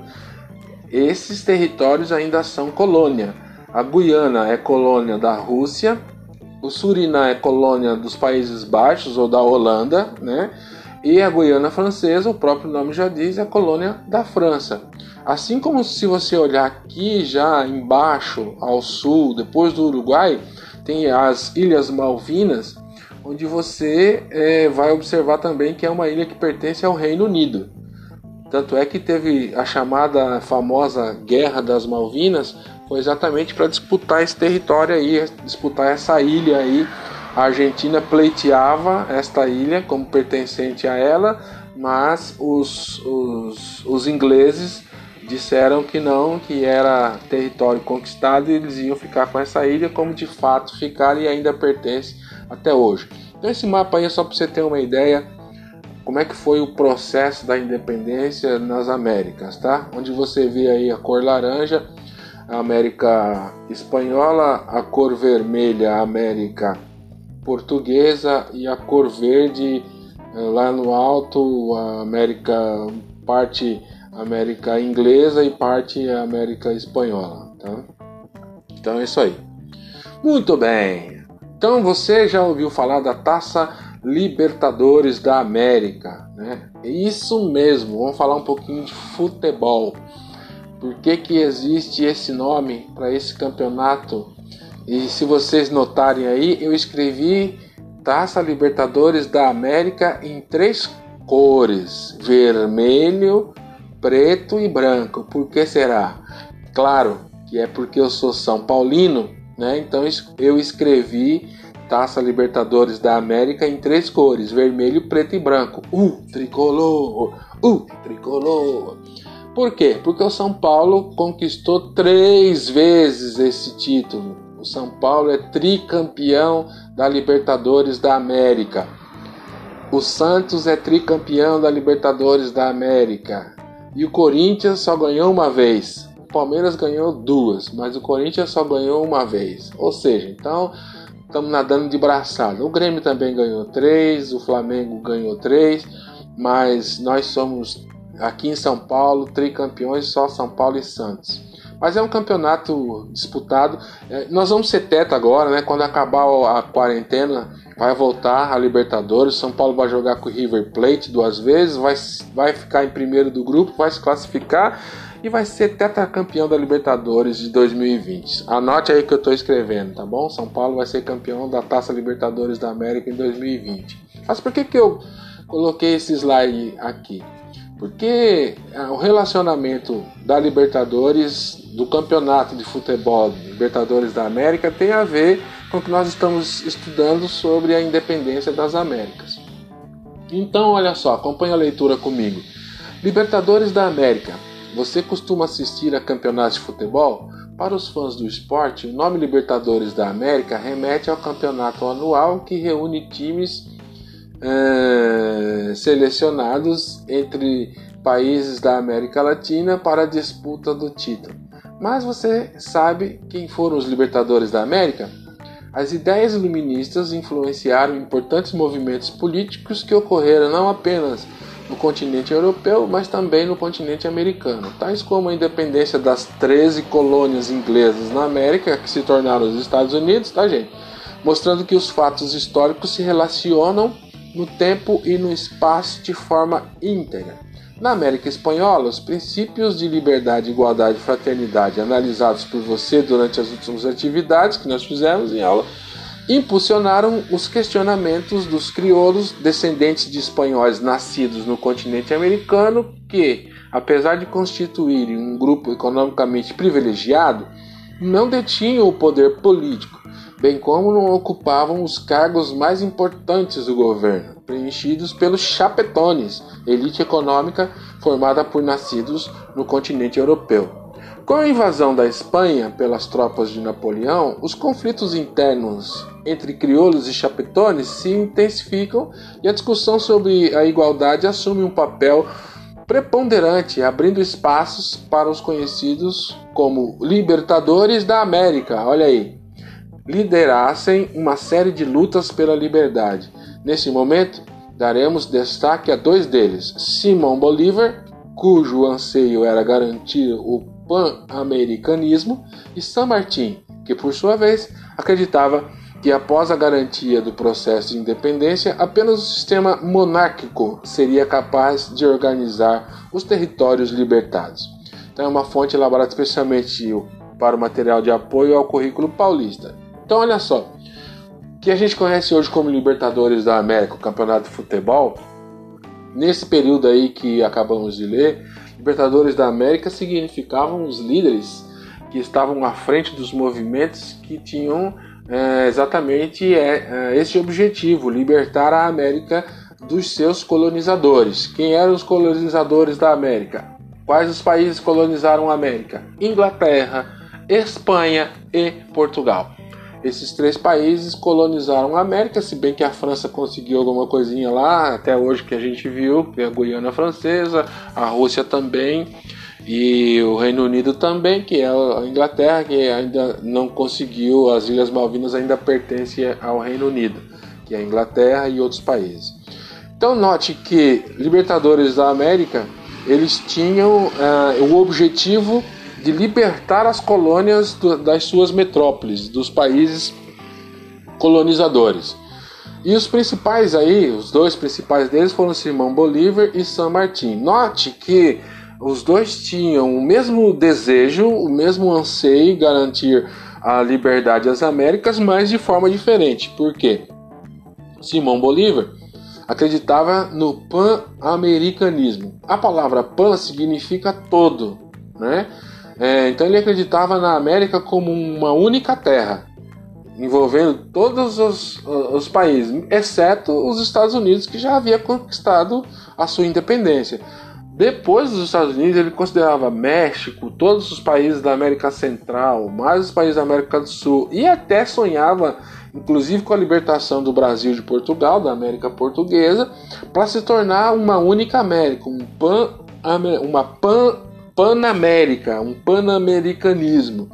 esses territórios ainda são colônia. A Guiana é colônia da Rússia, o Surinã é colônia dos Países Baixos ou da Holanda, né? E a Guiana Francesa, o próprio nome já diz, é colônia da França. Assim como se você olhar aqui já embaixo, ao sul, depois do Uruguai, tem as Ilhas Malvinas, onde você é, vai observar também que é uma ilha que pertence ao Reino Unido. Tanto é que teve a chamada famosa Guerra das Malvinas, foi exatamente para disputar esse território aí, disputar essa ilha aí. A Argentina pleiteava esta ilha como pertencente a ela, mas os, os, os ingleses disseram que não, que era território conquistado e eles iam ficar com essa ilha, como de fato ficaram e ainda pertence até hoje. Então esse mapa aí é só para você ter uma ideia como é que foi o processo da independência nas Américas, tá? Onde você vê aí a cor laranja a América Espanhola, a cor vermelha, a América Portuguesa e a cor verde eh, lá no alto, a América parte América Inglesa e parte América Espanhola, tá? Então é isso aí. Muito bem. Então você já ouviu falar da Taça Libertadores da América, né? Isso mesmo. Vamos falar um pouquinho de futebol. Por que, que existe esse nome para esse campeonato? E se vocês notarem aí, eu escrevi Taça Libertadores da América em três cores: vermelho, preto e branco. Por que será? Claro que é porque eu sou São Paulino, né? Então eu escrevi Taça Libertadores da América em três cores: vermelho, preto e branco. Uh, tricolor! Uh, tricolor! Por quê? Porque o São Paulo conquistou três vezes esse título. O São Paulo é tricampeão da Libertadores da América. O Santos é tricampeão da Libertadores da América. E o Corinthians só ganhou uma vez. O Palmeiras ganhou duas, mas o Corinthians só ganhou uma vez. Ou seja, então estamos nadando de braçada. O Grêmio também ganhou três, o Flamengo ganhou três, mas nós somos aqui em São Paulo, tricampeões só São Paulo e Santos. Mas é um campeonato disputado. É, nós vamos ser teto agora, né? Quando acabar a quarentena, vai voltar a Libertadores. São Paulo vai jogar com o River Plate duas vezes, vai, vai ficar em primeiro do grupo, vai se classificar e vai ser tetracampeão da Libertadores de 2020. Anote aí que eu estou escrevendo, tá bom? São Paulo vai ser campeão da Taça Libertadores da América em 2020. Mas por que, que eu coloquei esse slide aqui? Porque ah, o relacionamento da Libertadores, do campeonato de futebol Libertadores da América, tem a ver com que nós estamos estudando sobre a independência das Américas. Então, olha só, acompanha a leitura comigo. Libertadores da América. Você costuma assistir a campeonatos de futebol? Para os fãs do esporte, o nome Libertadores da América remete ao campeonato anual que reúne times é, selecionados entre países da América Latina para a disputa do título. Mas você sabe quem foram os Libertadores da América? As ideias iluministas influenciaram importantes movimentos políticos que ocorreram não apenas no continente europeu, mas também no continente americano, tais como a independência das 13 colônias inglesas na América, que se tornaram os Estados Unidos, tá, gente? Mostrando que os fatos históricos se relacionam no tempo e no espaço de forma íntegra. Na América Espanhola, os princípios de liberdade, igualdade e fraternidade analisados por você durante as últimas atividades que nós fizemos em aula impulsionaram os questionamentos dos crioulos descendentes de espanhóis nascidos no continente americano que, apesar de constituírem um grupo economicamente privilegiado, não detinham o poder político, bem como não ocupavam os cargos mais importantes do governo, preenchidos pelos chapetones, elite econômica formada por nascidos no continente europeu. Com a invasão da Espanha pelas tropas de Napoleão, os conflitos internos entre crioulos e chapetones se intensificam e a discussão sobre a igualdade assume um papel preponderante, abrindo espaços para os conhecidos como libertadores da América. Olha aí, liderassem uma série de lutas pela liberdade. Nesse momento, daremos destaque a dois deles: Simão Bolívar, cujo anseio era garantir o pan-americanismo, e San Martín, que por sua vez acreditava que após a garantia do processo de independência, apenas o sistema monárquico seria capaz de organizar os territórios libertados. Então é uma fonte elaborada especialmente para o material de apoio ao currículo paulista. Então olha só, o que a gente conhece hoje como Libertadores da América, o campeonato de futebol, nesse período aí que acabamos de ler, Libertadores da América significavam os líderes que estavam à frente dos movimentos que tinham é, exatamente é, é, esse objetivo: libertar a América dos seus colonizadores. Quem eram os colonizadores da América? Quais os países colonizaram a América? Inglaterra, Espanha e Portugal. Esses três países colonizaram a América, se bem que a França conseguiu alguma coisinha lá, até hoje que a gente viu, que é a Guiana Francesa, a Rússia também. E o Reino Unido também, que é a Inglaterra, que ainda não conseguiu, as Ilhas Malvinas ainda pertencem ao Reino Unido, que é a Inglaterra e outros países. Então note que Libertadores da América, eles tinham uh, o objetivo de libertar as colônias do, das suas metrópoles, dos países colonizadores. E os principais aí, os dois principais deles foram Simão Bolívar e San Martín. Note que os dois tinham o mesmo desejo, o mesmo anseio garantir a liberdade às Américas, mas de forma diferente. Por quê? Simão Bolívar acreditava no pan-americanismo. A palavra pan significa todo, né? É, então ele acreditava na América como uma única terra, envolvendo todos os, os países, exceto os Estados Unidos, que já havia conquistado a sua independência. Depois dos Estados Unidos, ele considerava México, todos os países da América Central, mais os países da América do Sul, e até sonhava, inclusive com a libertação do Brasil de Portugal, da América Portuguesa, para se tornar uma única América, um pan, uma pan, panamérica, um panamericanismo.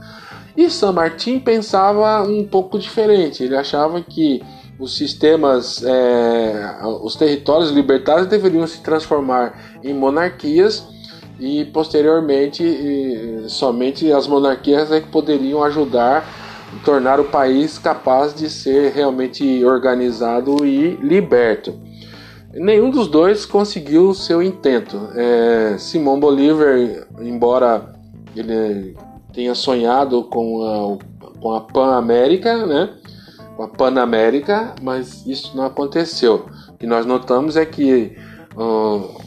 E San Martín pensava um pouco diferente. Ele achava que os sistemas, é, os territórios libertários deveriam se transformar em monarquias e posteriormente e, somente as monarquias é que poderiam ajudar a tornar o país capaz de ser realmente organizado e liberto. Nenhum dos dois conseguiu o seu intento. É, Simão Bolívar, embora ele tenha sonhado com a, com a Pan-América, né? com a Panamérica, mas isso não aconteceu. O que nós notamos é que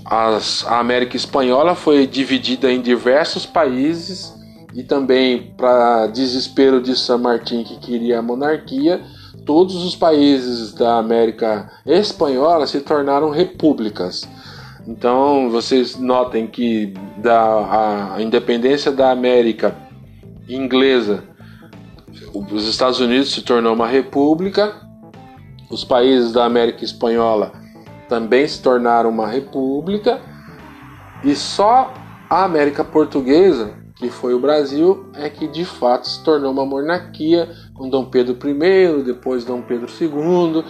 a América Espanhola foi dividida em diversos países e também, para desespero de San Martín, que queria a monarquia, todos os países da América Espanhola se tornaram repúblicas. Então, vocês notem que da, a independência da América inglesa, os Estados Unidos se tornou uma república, os países da América Espanhola também se tornaram uma república e só a América Portuguesa, que foi o Brasil, é que de fato se tornou uma monarquia com Dom Pedro I, depois Dom Pedro II,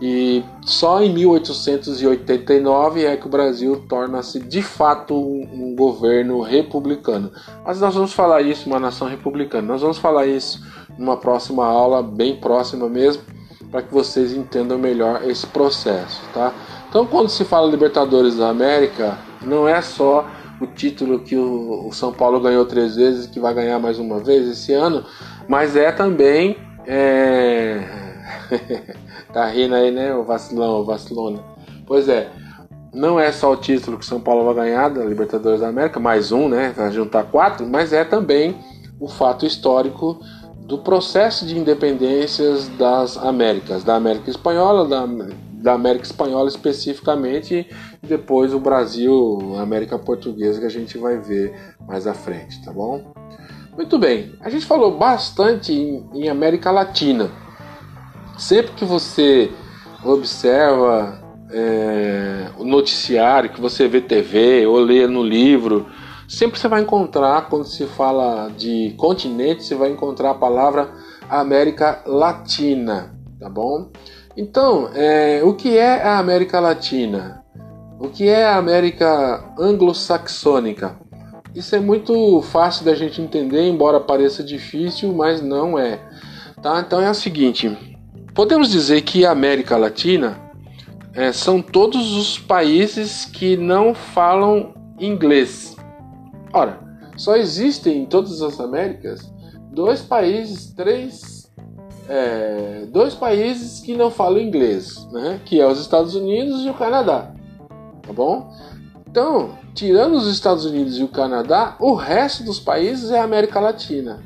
e só em 1889 é que o Brasil torna-se de fato um, governo republicano. Mas nós vamos falar isso, uma nação republicana. Nós vamos falar isso numa próxima aula, bem próxima mesmo, para que vocês entendam melhor esse processo, tá? Então, quando se fala Libertadores da América, não é só o título que o, o São Paulo ganhou três vezes e que vai ganhar mais uma vez esse ano, mas é também. É... tá rindo aí, né? O vacilão, o vacilona. Pois é, não é só o título que São Paulo vai ganhar da Libertadores da América, mais um, né? Vai juntar quatro, mas é também o fato histórico do processo de independências das Américas, da América Espanhola, da da América Espanhola especificamente, e depois o Brasil, a América Portuguesa, que a gente vai ver mais à frente, tá bom? Muito bem, a gente falou bastante em, em América Latina. Sempre que você observa é, o noticiário, que você vê TV ou lê no livro, sempre você vai encontrar, quando se fala de continente, você vai encontrar a palavra América Latina, tá bom? Então, é, o que é a América Latina? O que é a América anglo-saxônica? Isso é muito fácil da gente entender, embora pareça difícil, mas não é. Tá? Então é o seguinte: podemos dizer que a América Latina é, são todos os países que não falam inglês. Ora, só existem em todas as Américas dois países, três é, dois países que não falam inglês, né? Que é os Estados Unidos e o Canadá, tá bom? Então, tirando os Estados Unidos e o Canadá, o resto dos países é América Latina.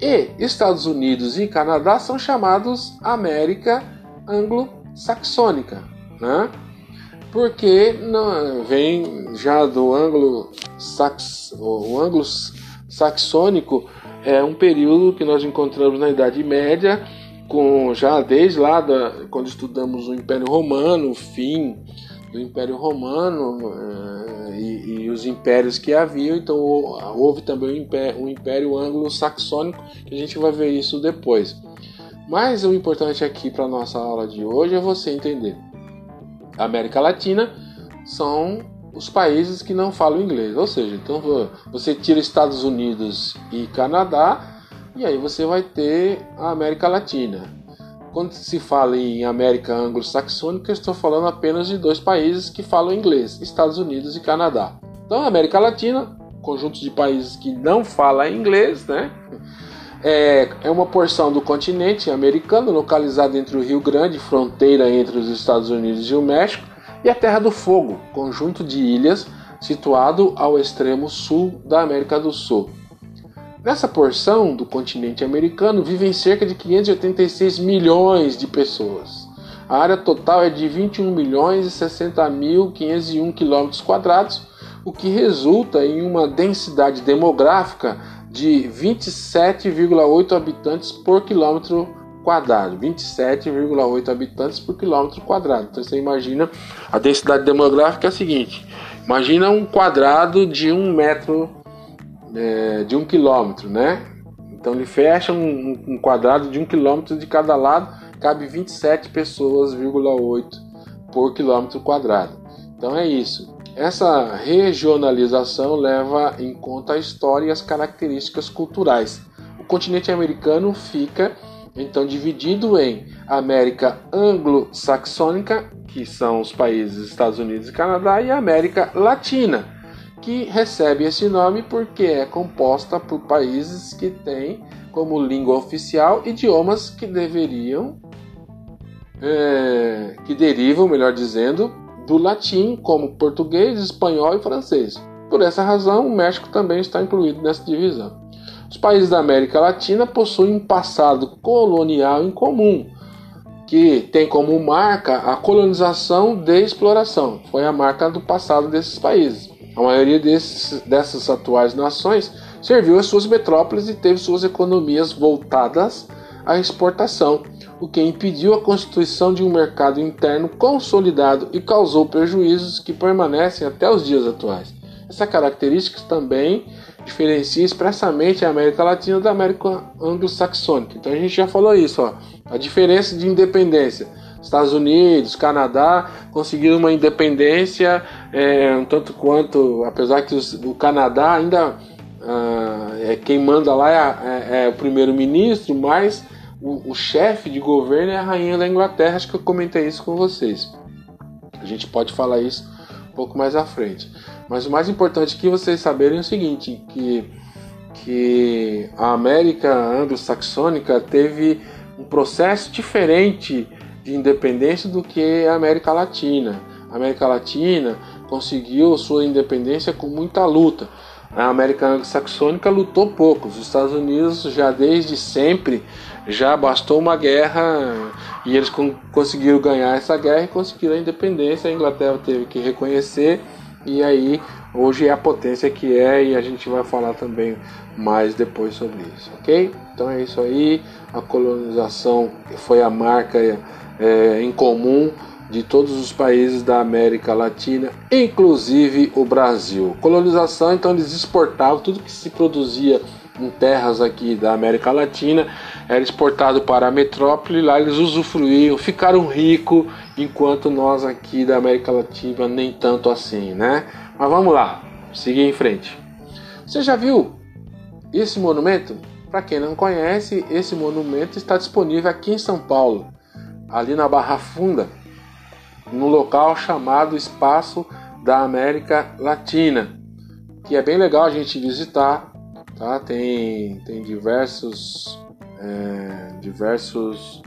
E Estados Unidos e Canadá são chamados América Anglo-Saxônica, né? Porque vem já do anglo-sax, anglo-saxônico é um período que nós encontramos na Idade Média, com já desde lá da, quando estudamos o Império Romano, fim do Império Romano uh, e, e, os impérios que havia. Então houve também o Império, o império Anglo-Saxônico, que a gente vai ver isso depois. Mas o importante aqui para nossa aula de hoje é você entender. A América Latina são os países que não falam inglês. Ou seja, então você tira Estados Unidos e Canadá e aí você vai ter a América Latina. Quando se fala em América anglo-saxônica, estou falando apenas de dois países que falam inglês, Estados Unidos e Canadá. Então, América Latina, conjunto de países que não falam inglês, né? É, é uma porção do continente americano, localizada entre o Rio Grande, fronteira entre os Estados Unidos e o México, e a Terra do Fogo, conjunto de ilhas situado ao extremo sul da América do Sul. Nessa porção do continente americano vivem cerca de 586 milhões de pessoas. A área total é de 21 milhões e 60 mil 501 quilômetros quadrados, o que resulta em uma densidade demográfica de 27,8 habitantes por quilômetro quadrado, 27,8 habitantes por quilômetro quadrado. Então você imagina a densidade demográfica é a seguinte: imagina um quadrado de um metro é, de um quilômetro, né? Então ele fecha um, um, quadrado de um quilômetro de cada lado, cabe 27 pessoas, 8 por quilômetro quadrado. Então é isso. Essa regionalização leva em conta a história e as características culturais. O continente americano fica então dividido em América Anglo-Saxônica, que são os países Estados Unidos e Canadá, e América Latina, que recebe esse nome porque é composta por países que têm como língua oficial idiomas que deveriam, é, que derivam, melhor dizendo, do latim, como português, espanhol e francês. Por essa razão, o México também está incluído nessa divisão. Os países da América Latina possuem um passado colonial em comum, que tem como marca a colonização de exploração. Foi a marca do passado desses países. A maioria desses, dessas atuais nações serviu as suas metrópoles e teve suas economias voltadas à exportação, o que impediu a constituição de um mercado interno consolidado e causou prejuízos que permanecem até os dias atuais. Essa característica também diferencia expressamente a América Latina da América anglo-saxônica. Então a gente já falou isso, ó. a diferença de independência. Estados Unidos, Canadá conseguiram uma independência é, um tanto quanto, apesar que os, o Canadá ainda ah, é, quem manda lá é, é, é o primeiro-ministro, mas o, o chefe de governo é a rainha da Inglaterra. Acho que eu comentei isso com vocês. A gente pode falar isso um pouco mais à frente. Mas o mais importante que vocês saberem é o seguinte, que, que a América anglo-saxônica teve um processo diferente de independência do que a América Latina. A América Latina conseguiu sua independência com muita luta. A América anglo-saxônica lutou pouco. Os Estados Unidos já desde sempre já bastou uma guerra e eles conseguiram ganhar essa guerra e conseguiram a independência. A Inglaterra teve que reconhecer e aí hoje é a potência que é e a gente vai falar também mais depois sobre isso, ok? Então é isso aí. A colonização foi a marca é, em comum de todos os países da América Latina, inclusive o Brasil. Colonização, então eles exportavam tudo que se produzia em terras aqui da América Latina, era exportado para a metrópole, lá eles usufruíam, ficaram ricos, enquanto nós aqui da América Latina nem tanto assim, né? Mas vamos lá, seguir em frente. Você já viu esse monumento? Para quem não conhece, esse monumento está disponível aqui em São Paulo, ali na Barra Funda, num local chamado Espaço da América Latina, que é bem legal a gente visitar tá? Tem, tem diversos, é, diversos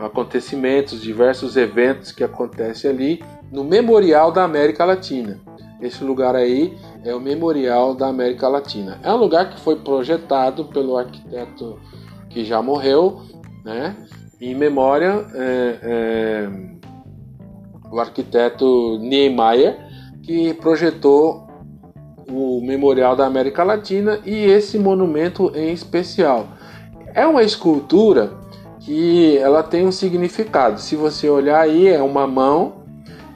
acontecimentos, diversos eventos que acontecem ali no Memorial da América Latina. Esse lugar aí é o Memorial da América Latina. É um lugar que foi projetado pelo arquiteto que já morreu, né? Em memória, é, é, o arquiteto Niemeyer, que projetou o Memorial da América Latina e esse monumento em especial. É uma escultura que ela tem um significado. Se você olhar aí, é uma mão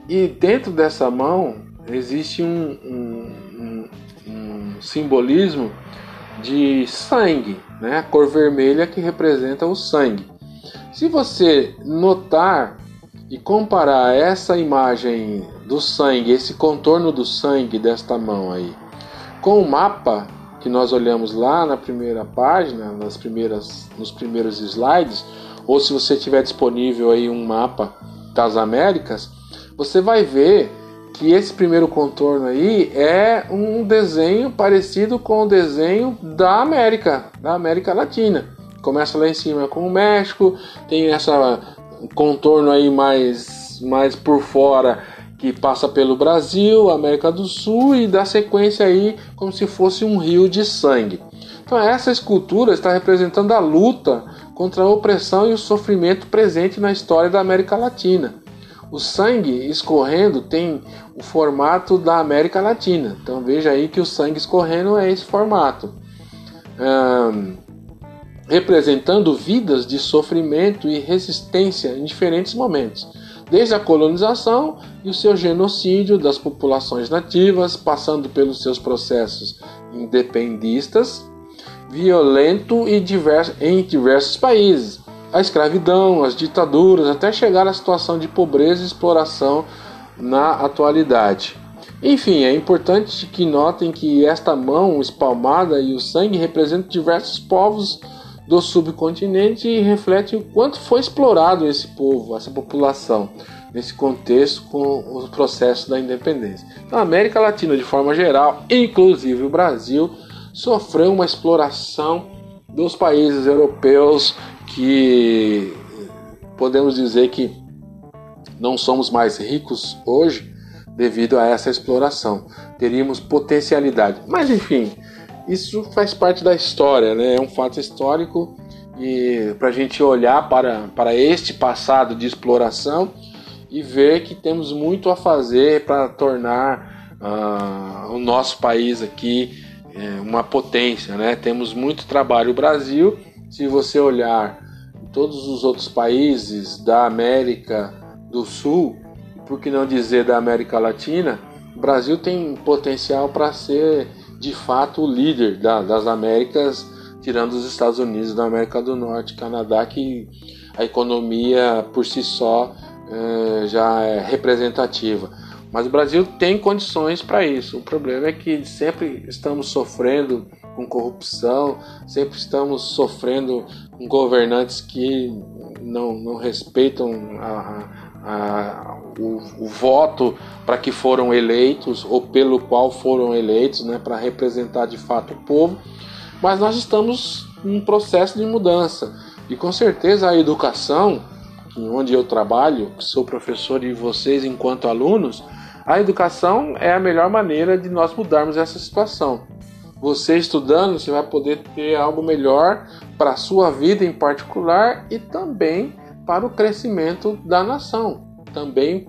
e dentro dessa mão existe um, um, um, um simbolismo de sangue, né? A cor vermelha que representa o sangue. Se você notar e comparar essa imagem do sangue, esse contorno do sangue desta mão aí, com o mapa que nós olhamos lá na primeira página, nas primeiras, nos primeiros slides, ou se você tiver disponível aí um mapa das Américas, você vai ver que esse primeiro contorno aí é um desenho parecido com o desenho da América, da América Latina. Começa lá em cima com o México, tem essa contorno aí mais, mais por fora que passa pelo Brasil, América do Sul e dá sequência aí como se fosse um rio de sangue. Então essa escultura está representando a luta contra a opressão e o sofrimento presente na história da América Latina. O sangue escorrendo tem o formato da América Latina. Então veja aí que o sangue escorrendo é esse formato. Representando vidas de sofrimento e resistência em diferentes momentos desde a colonização e o seu genocídio das populações nativas, passando pelos seus processos independistas, violento e diverso, em diversos países, a escravidão, as ditaduras, até chegar à situação de pobreza e exploração na atualidade. Enfim, é importante que notem que esta mão espalmada e o sangue representam diversos povos do subcontinente e reflete o quanto foi explorado esse povo, essa população, nesse contexto com o processo da independência. Então, a América Latina, de forma geral, inclusive o Brasil, sofreu uma exploração dos países europeus que podemos dizer que não somos mais ricos hoje devido a essa exploração. Teríamos potencialidade. Mas enfim, isso faz parte da história, né? É um fato histórico e para a gente olhar para, para este passado de exploração e ver que temos muito a fazer para tornar uh, o nosso país aqui uh, uma potência, né? Temos muito trabalho. O Brasil, se você olhar todos os outros países da América do Sul, por que não dizer da América Latina, o Brasil tem potencial para ser de fato o líder da, das Américas, tirando os Estados Unidos da América do Norte, Canadá, que a economia por si só é, já é representativa. Mas o Brasil tem condições para isso. O problema é que sempre estamos sofrendo com corrupção, sempre estamos sofrendo com governantes que não, não respeitam a, a, o, o, voto para que foram eleitos ou pelo qual foram eleitos, né, para representar de fato o povo. Mas nós estamos em um processo de mudança e com certeza a educação, onde eu trabalho, sou professor e vocês enquanto alunos, a educação é a melhor maneira de nós mudarmos essa situação. Você estudando, você vai poder ter algo melhor para a sua vida em particular e também para o crescimento da nação, também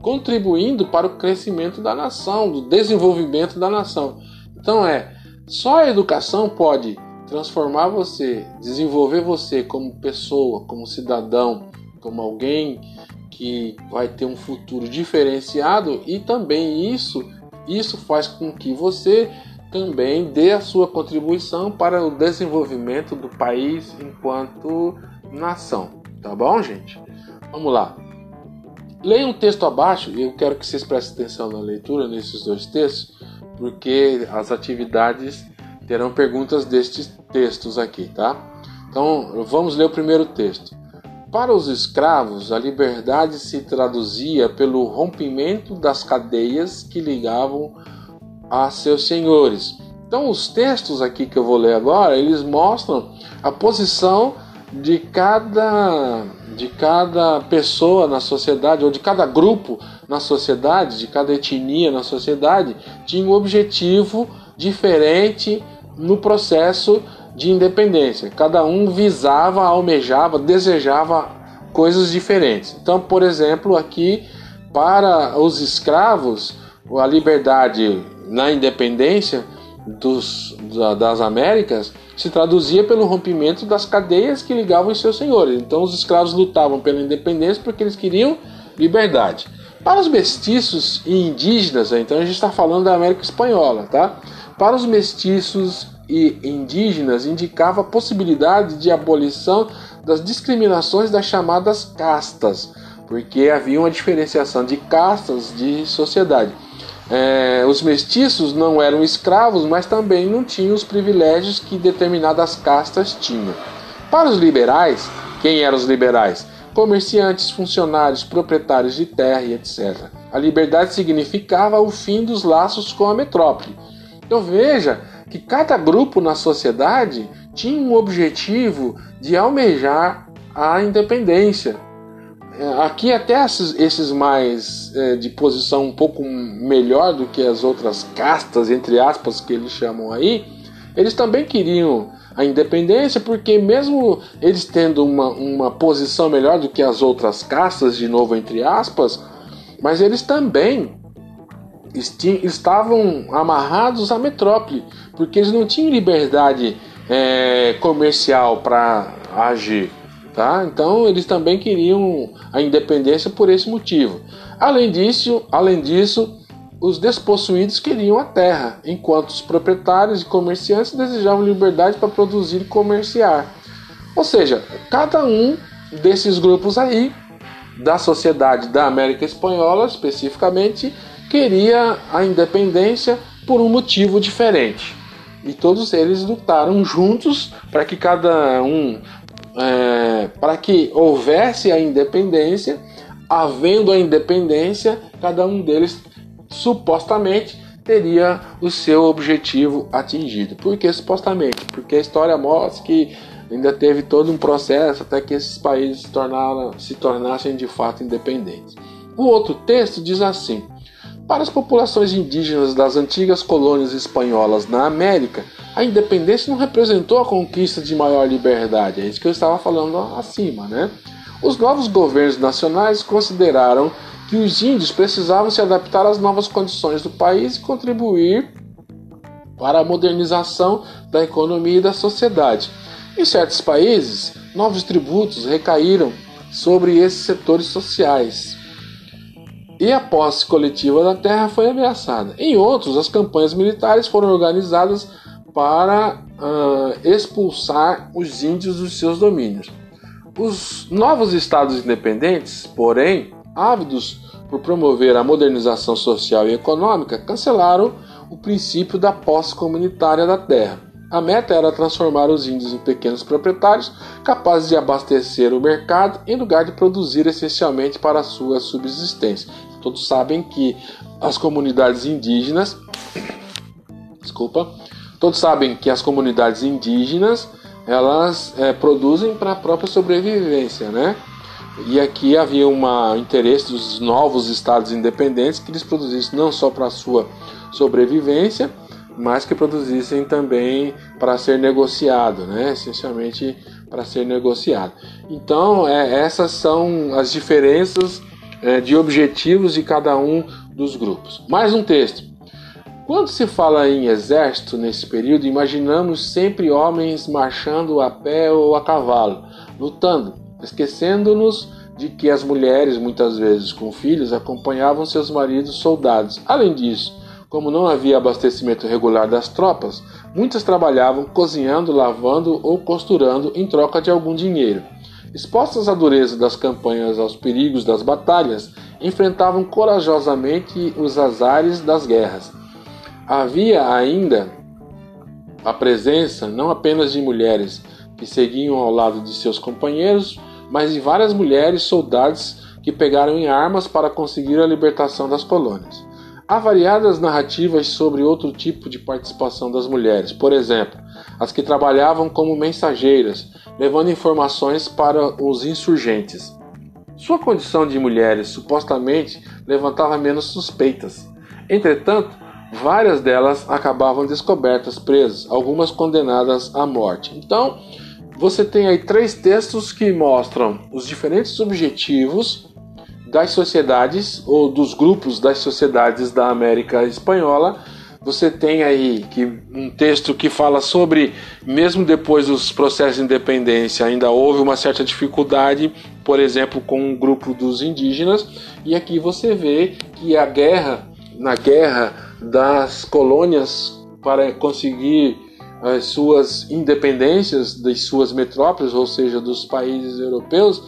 contribuindo para o crescimento da nação, do desenvolvimento da nação. Então é, só a educação pode transformar você, desenvolver você como pessoa, como cidadão, como alguém que vai ter um futuro diferenciado e também isso isso faz com que você também dê a sua contribuição para o desenvolvimento do país enquanto nação. Tá bom, gente? Vamos lá. Leia um texto abaixo e eu quero que vocês prestem atenção na leitura nesses dois textos, porque as atividades terão perguntas destes textos aqui, tá? Então, vamos ler o primeiro texto. Para os escravos, a liberdade se traduzia pelo rompimento das cadeias que ligavam a seus senhores. Então, os textos aqui que eu vou ler agora, eles mostram a posição de cada de cada pessoa na sociedade ou de cada grupo na sociedade, de cada etnia na sociedade, tinha um objetivo diferente no processo de independência. Cada um visava, almejava, desejava coisas diferentes. Então, por exemplo, aqui para os escravos, a liberdade na independência dos, das Américas se traduzia pelo rompimento das cadeias que ligavam os seus senhores. Então, os escravos lutavam pela independência porque eles queriam liberdade. Para os mestiços e indígenas, então a gente está falando da América Espanhola, tá? Para os mestiços e indígenas indicava a possibilidade de abolição das discriminações das chamadas castas, porque havia uma diferenciação de castas de sociedade. É, os mestiços não eram escravos, mas também não tinham os privilégios que determinadas castas tinham. Para os liberais, quem eram os liberais? Comerciantes, funcionários, proprietários de terra e etc. A liberdade significava o fim dos laços com a metrópole. Então veja que cada grupo na sociedade tinha um objetivo de almejar a independência. É, aqui até esses, esses mais é, de posição um pouco melhor do que as outras castas, entre aspas, que eles chamam aí, eles também queriam a independência, porque mesmo eles tendo uma, uma posição melhor do que as outras castas, de novo entre aspas, mas eles também estavam amarrados à metrópole, porque eles não tinham liberdade é, comercial para agir. Tá? Então eles também queriam a independência por esse motivo. Além disso, além disso, os despossuídos queriam a terra, enquanto os proprietários e comerciantes desejavam liberdade para produzir e comerciar. Ou seja, cada um desses grupos aí da sociedade da América Espanhola, especificamente, queria a independência por um motivo diferente. E todos eles lutaram juntos para que cada um, é, para que houvesse a independência. Havendo a independência, cada um deles supostamente teria o seu objetivo atingido. Por que supostamente? Porque a história mostra que ainda teve todo um processo até que esses países se, tornaram, se tornassem de fato independentes. O outro texto diz assim: Para as populações indígenas das antigas colônias espanholas na América, a independência não representou a conquista de maior liberdade, é isso que eu estava falando acima, né? Os novos governos nacionais consideraram que os índios precisavam se adaptar às novas condições do país e contribuir para a modernização da economia e da sociedade. Em certos países, novos tributos recaíram sobre esses setores sociais e a posse coletiva da terra foi ameaçada. Em outros, as campanhas militares foram organizadas para uh, expulsar os índios dos seus domínios. Os novos estados independentes, porém, ávidos por promover a modernização social e econômica, cancelaram o princípio da posse comunitária da terra. A meta era transformar os índios em pequenos proprietários capazes de abastecer o mercado em lugar de produzir essencialmente para sua subsistência. Todos sabem que as comunidades indígenas, desculpa, todos sabem que as comunidades indígenas elas é, produzem para a própria sobrevivência, né? E aqui havia um interesse dos novos estados independentes que eles produzissem não só para a sua sobrevivência, mas que produzissem também para ser negociado, né? essencialmente para ser negociado. Então, é, essas são as diferenças é, de objetivos de cada um dos grupos. Mais um texto. Quando se fala em exército nesse período, imaginamos sempre homens marchando a pé ou a cavalo, lutando, esquecendo-nos de que as mulheres, muitas vezes com filhos, acompanhavam seus maridos soldados. Além disso, como não havia abastecimento regular das tropas, muitas trabalhavam cozinhando, lavando ou costurando em troca de algum dinheiro. Expostas à dureza das campanhas aos perigos das batalhas, enfrentavam corajosamente os azares das guerras. Havia ainda a presença não apenas de mulheres que seguiam ao lado de seus companheiros, mas de várias mulheres soldados que pegaram em armas para conseguir a libertação das colônias. Há variadas narrativas sobre outro tipo de participação das mulheres, por exemplo, as que trabalhavam como mensageiras, levando informações para os insurgentes. Sua condição de mulheres supostamente levantava menos suspeitas. Entretanto, várias delas acabavam descobertas, presas, algumas condenadas à morte. Então, você tem aí três textos que mostram os diferentes objetivos das sociedades ou dos grupos das sociedades da América Espanhola. Você tem aí que um texto que fala sobre, mesmo depois dos processos de independência, ainda houve uma certa dificuldade, por exemplo, com um grupo dos indígenas, e aqui você vê que a guerra, na guerra das colônias para conseguir as suas independências das suas metrópoles, ou seja, dos países europeus,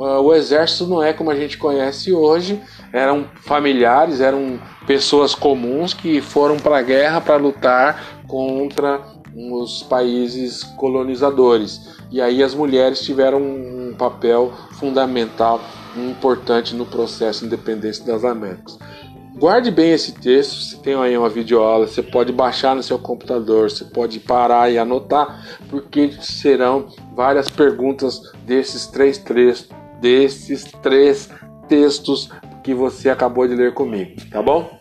o exército não é como a gente conhece hoje, eram familiares, eram pessoas comuns que foram para a guerra para lutar contra os países colonizadores. E aí as mulheres tiveram um papel fundamental, importante no processo de independência das Américas. Guarde bem esse texto, você tem aí uma videoaula, você pode baixar no seu computador, você pode parar e anotar, porque serão várias perguntas desses três trechos desses três textos que você acabou de ler comigo, tá bom?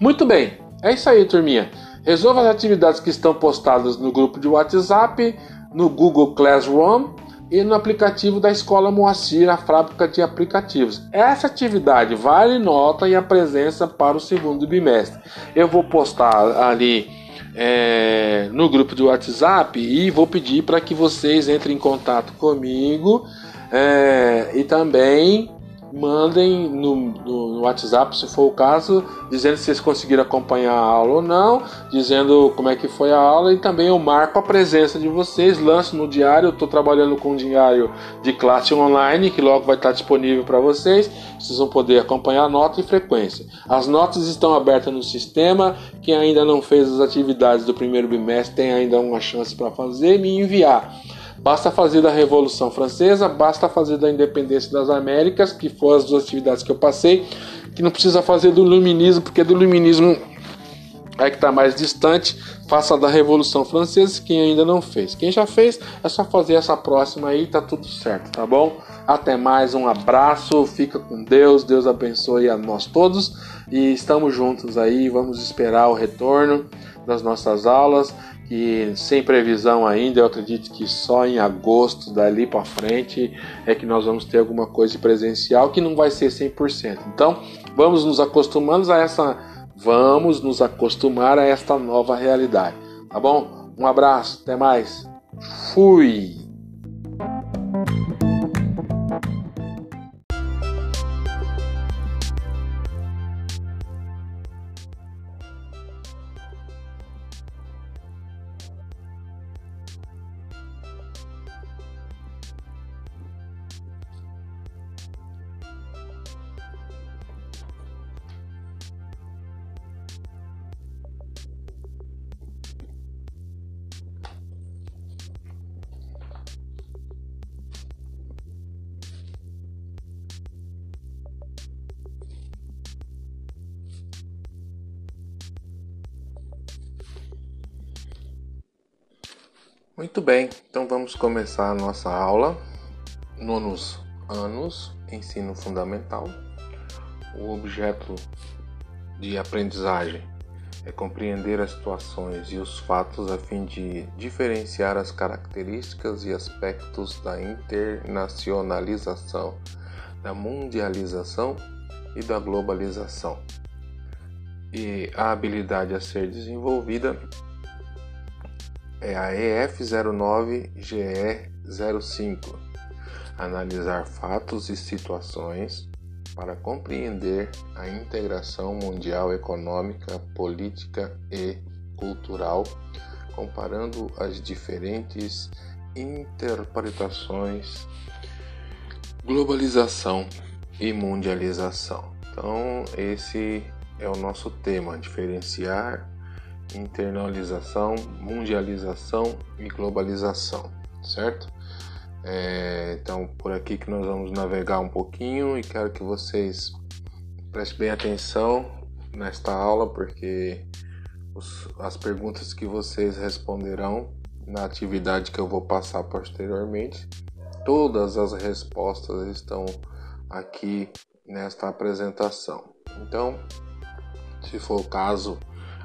Muito bem, é isso aí, turminha. Resolva as atividades que estão postadas no grupo de WhatsApp, no Google Classroom e no aplicativo da Escola Moacir, a fábrica de aplicativos. Essa atividade vale nota e a presença para o segundo bimestre. Eu vou postar ali é, no grupo de WhatsApp e vou pedir para que vocês entrem em contato comigo é, e também mandem no, no, WhatsApp, se for o caso, dizendo se vocês conseguiram acompanhar a aula ou não, dizendo como é que foi a aula e também eu marco a presença de vocês, lanço no diário, estou trabalhando com um diário de classe online que logo vai estar disponível para vocês, vocês vão poder acompanhar a nota e frequência. As notas estão abertas no sistema, quem ainda não fez as atividades do primeiro bimestre tem ainda uma chance para fazer e me enviar. Basta fazer da Revolução Francesa, basta fazer da Independência das Américas, que foram as duas atividades que eu passei, que não precisa fazer do Iluminismo, porque do Iluminismo Aí que está mais distante, faça da Revolução Francesa, quem ainda não fez. Quem já fez, é só fazer essa próxima aí, tá tudo certo, tá bom? Até mais, um abraço, fica com Deus, Deus abençoe a nós todos e estamos juntos aí, vamos esperar o retorno das nossas aulas, que sem previsão ainda, eu acredito que só em agosto, dali para frente, é que nós vamos ter alguma coisa presencial que não vai ser 100%. Então, vamos nos acostumando a essa Vamos nos acostumar a esta nova realidade, tá bom? Um abraço, até mais. Fui! Muito bem, então vamos começar a nossa aula. Nonos anos, ensino fundamental. O objeto de aprendizagem é compreender as situações e os fatos a fim de diferenciar as características e aspectos da internacionalização, da mundialização e da globalização. E a habilidade a ser desenvolvida é a EF09GE05 analisar fatos e situações para compreender a integração mundial econômica, política e cultural, comparando as diferentes interpretações globalização e mundialização. Então, esse é o nosso tema: diferenciar internalização, mundialização e globalização, certo? É, então, por aqui que nós vamos navegar um pouquinho e quero que vocês prestem bem atenção nesta aula, porque os, as perguntas que vocês responderão na atividade que eu vou passar posteriormente, todas as respostas estão aqui nesta apresentação. Então, se for o caso,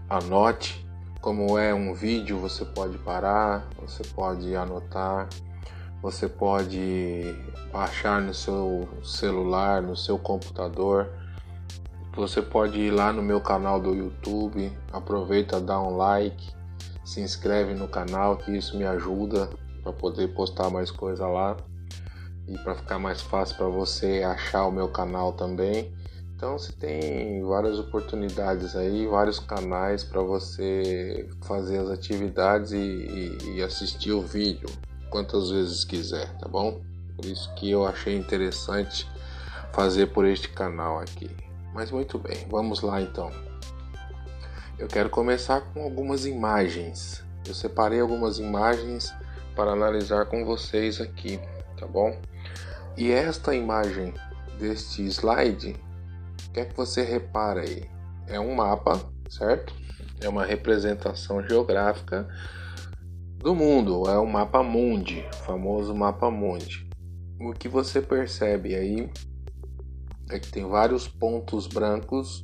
anote. Como é um vídeo, você pode parar, você pode anotar, você pode baixar no seu celular, no seu computador. Você pode ir lá no meu canal do YouTube, aproveita, dá um like, se inscreve no canal, que isso me ajuda para poder postar mais coisa lá e para ficar mais fácil para você achar o meu canal também. Então você tem várias oportunidades aí, vários canais para você fazer as atividades e, e, e, assistir o vídeo quantas vezes quiser, tá bom? Por isso que eu achei interessante fazer por este canal aqui. Mas muito bem, vamos lá então. Eu quero começar com algumas imagens. Eu separei algumas imagens para analisar com vocês aqui, tá bom? E esta imagem deste slide o que é que você repara aí? É um mapa, certo? É uma representação geográfica do mundo, é o mapa mundi, o famoso mapa mundi. O que você percebe aí é que tem vários pontos brancos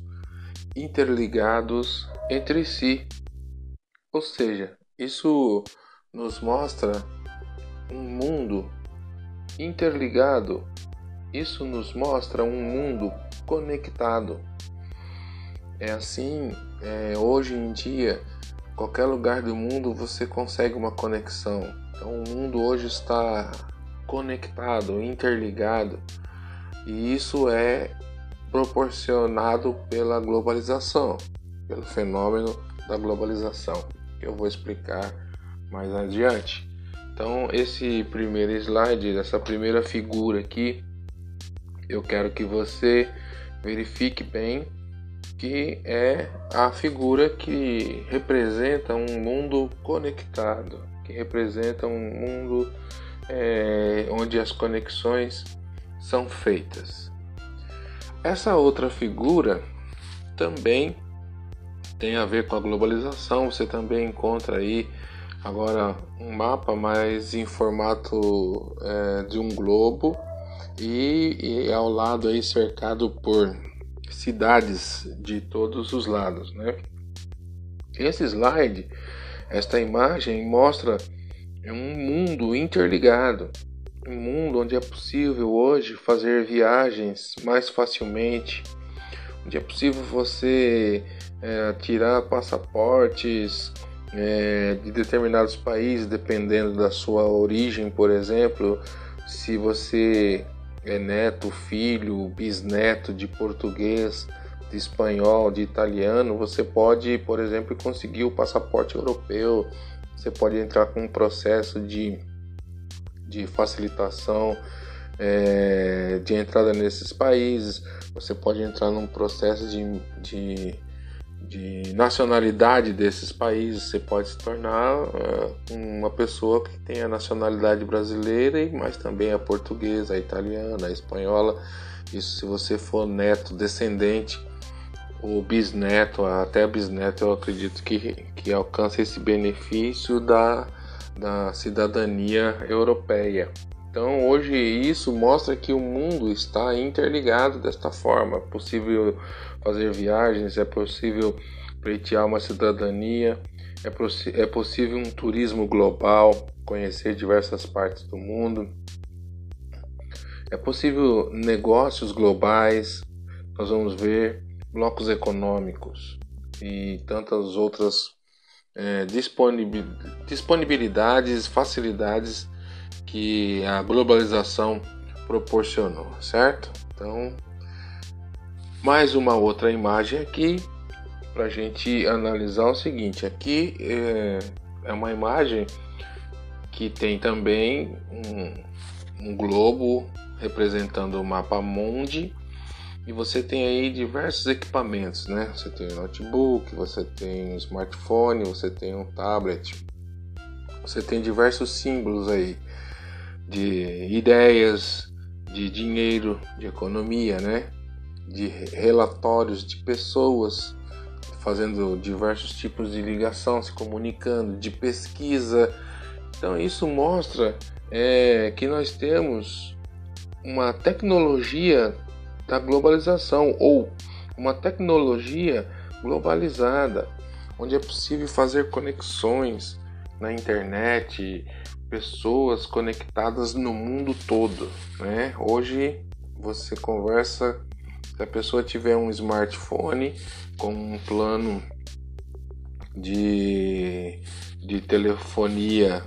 interligados entre si. Ou seja, isso nos mostra um mundo interligado. Isso nos mostra um mundo conectado. É assim, é, hoje em dia, qualquer lugar do mundo você consegue uma conexão. Então, o mundo hoje está conectado, interligado, e isso é proporcionado pela globalização, pelo fenômeno da globalização, que eu vou explicar mais adiante. Então, esse primeiro slide, essa primeira figura aqui, eu quero que você verifique bem que é a figura que representa um mundo conectado, que representa um mundo é, onde as conexões são feitas. Essa outra figura também tem a ver com a globalização. Você também encontra aí agora um mapa, mas em formato é, de um globo e, e, ao lado aí cercado por cidades de todos os lados, né? Esse slide, esta imagem mostra um mundo interligado, um mundo onde é possível hoje fazer viagens mais facilmente, onde é possível você é, tirar passaportes é, de determinados países, dependendo da sua origem, por exemplo, se você é neto, filho, bisneto de português, de espanhol, de italiano, você pode, por exemplo, conseguir o passaporte europeu, você pode entrar com um processo de, de facilitação é, de entrada nesses países, você pode entrar num processo de, de, de nacionalidade desses países, você pode se tornar uh, uma pessoa que tem a nacionalidade brasileira, mas também a portuguesa, a italiana, a espanhola. Isso se você for neto, descendente ou bisneto, até bisneto, eu acredito que, que alcança esse benefício da, da cidadania europeia. Então, hoje isso mostra que o mundo está interligado desta forma. É possível fazer viagens, é possível pleitear uma cidadania, é, é possível um turismo global, conhecer diversas partes do mundo. É possível negócios globais, nós vamos ver blocos econômicos e tantas outras é, disponibilidades, facilidades que a globalização proporcionou, certo? Então, mais uma outra imagem aqui para a gente analisar o seguinte: aqui é, é, uma imagem que tem também um, um globo representando o mapa mundi e você tem aí diversos equipamentos, né? Você tem um notebook, você tem um smartphone, você tem um tablet, você tem diversos símbolos aí de ideias, de dinheiro, de economia, né? De relatórios de pessoas fazendo diversos tipos de ligação, se comunicando, de pesquisa. Então isso mostra é, que nós temos uma tecnologia da globalização ou uma tecnologia globalizada, onde é possível fazer conexões na internet, pessoas conectadas no mundo todo, né? Hoje você conversa se a pessoa tiver um smartphone com um plano de, de telefonia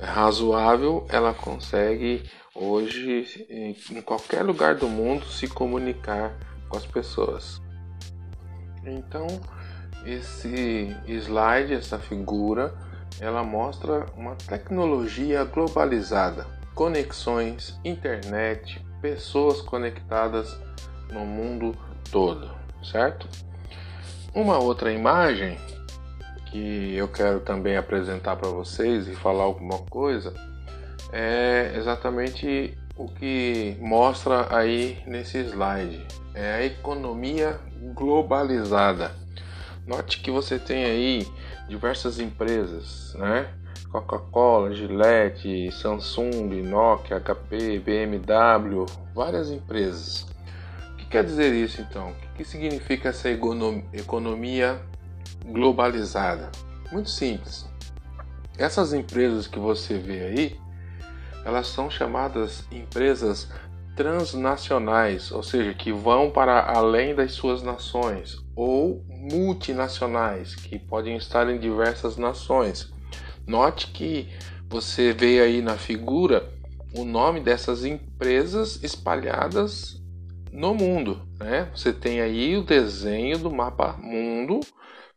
razoável, ela consegue hoje em qualquer lugar do mundo se comunicar com as pessoas. Então, esse slide, essa figura, ela mostra uma tecnologia globalizada, conexões, internet, pessoas conectadas no mundo todo, certo? Uma outra imagem que eu quero também apresentar para vocês e falar alguma coisa é exatamente o que mostra aí nesse slide. É a economia globalizada. Note que você tem aí diversas empresas, né? Coca-Cola, Gillette, Samsung, Nokia, HP, BMW, várias empresas. Quer dizer isso então? O que significa essa economia globalizada? Muito simples. Essas empresas que você vê aí, elas são chamadas empresas transnacionais, ou seja, que vão para além das suas nações, ou multinacionais, que podem estar em diversas nações. Note que você vê aí na figura o nome dessas empresas espalhadas no mundo, né? Você tem aí o desenho do mapa mundo,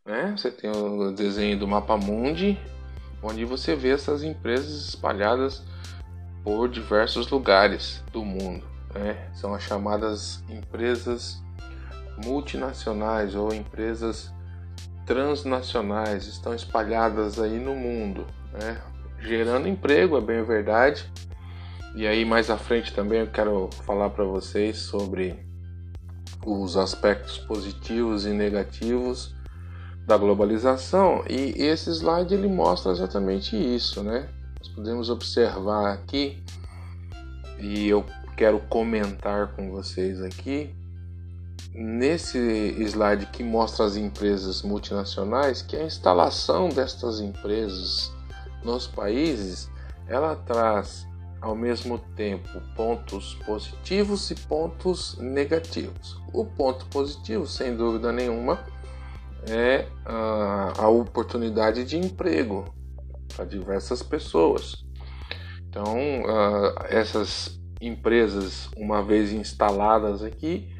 né? Você tem o desenho do mapa mundi, onde você vê essas empresas espalhadas por diversos lugares do mundo. Né? São as chamadas empresas multinacionais ou empresas transnacionais, estão espalhadas aí no mundo, né? gerando emprego, é bem verdade. E aí mais à frente também eu quero falar para vocês sobre os aspectos positivos e negativos da globalização e esse slide ele mostra exatamente isso, né? Nós podemos observar aqui e eu quero comentar com vocês aqui nesse slide que mostra as empresas multinacionais que a instalação destas empresas nos países ela traz ao mesmo tempo pontos positivos e pontos negativos. O ponto positivo, sem dúvida nenhuma, é a, a oportunidade de emprego para diversas pessoas. Então, uh, essas empresas, uma vez instaladas aqui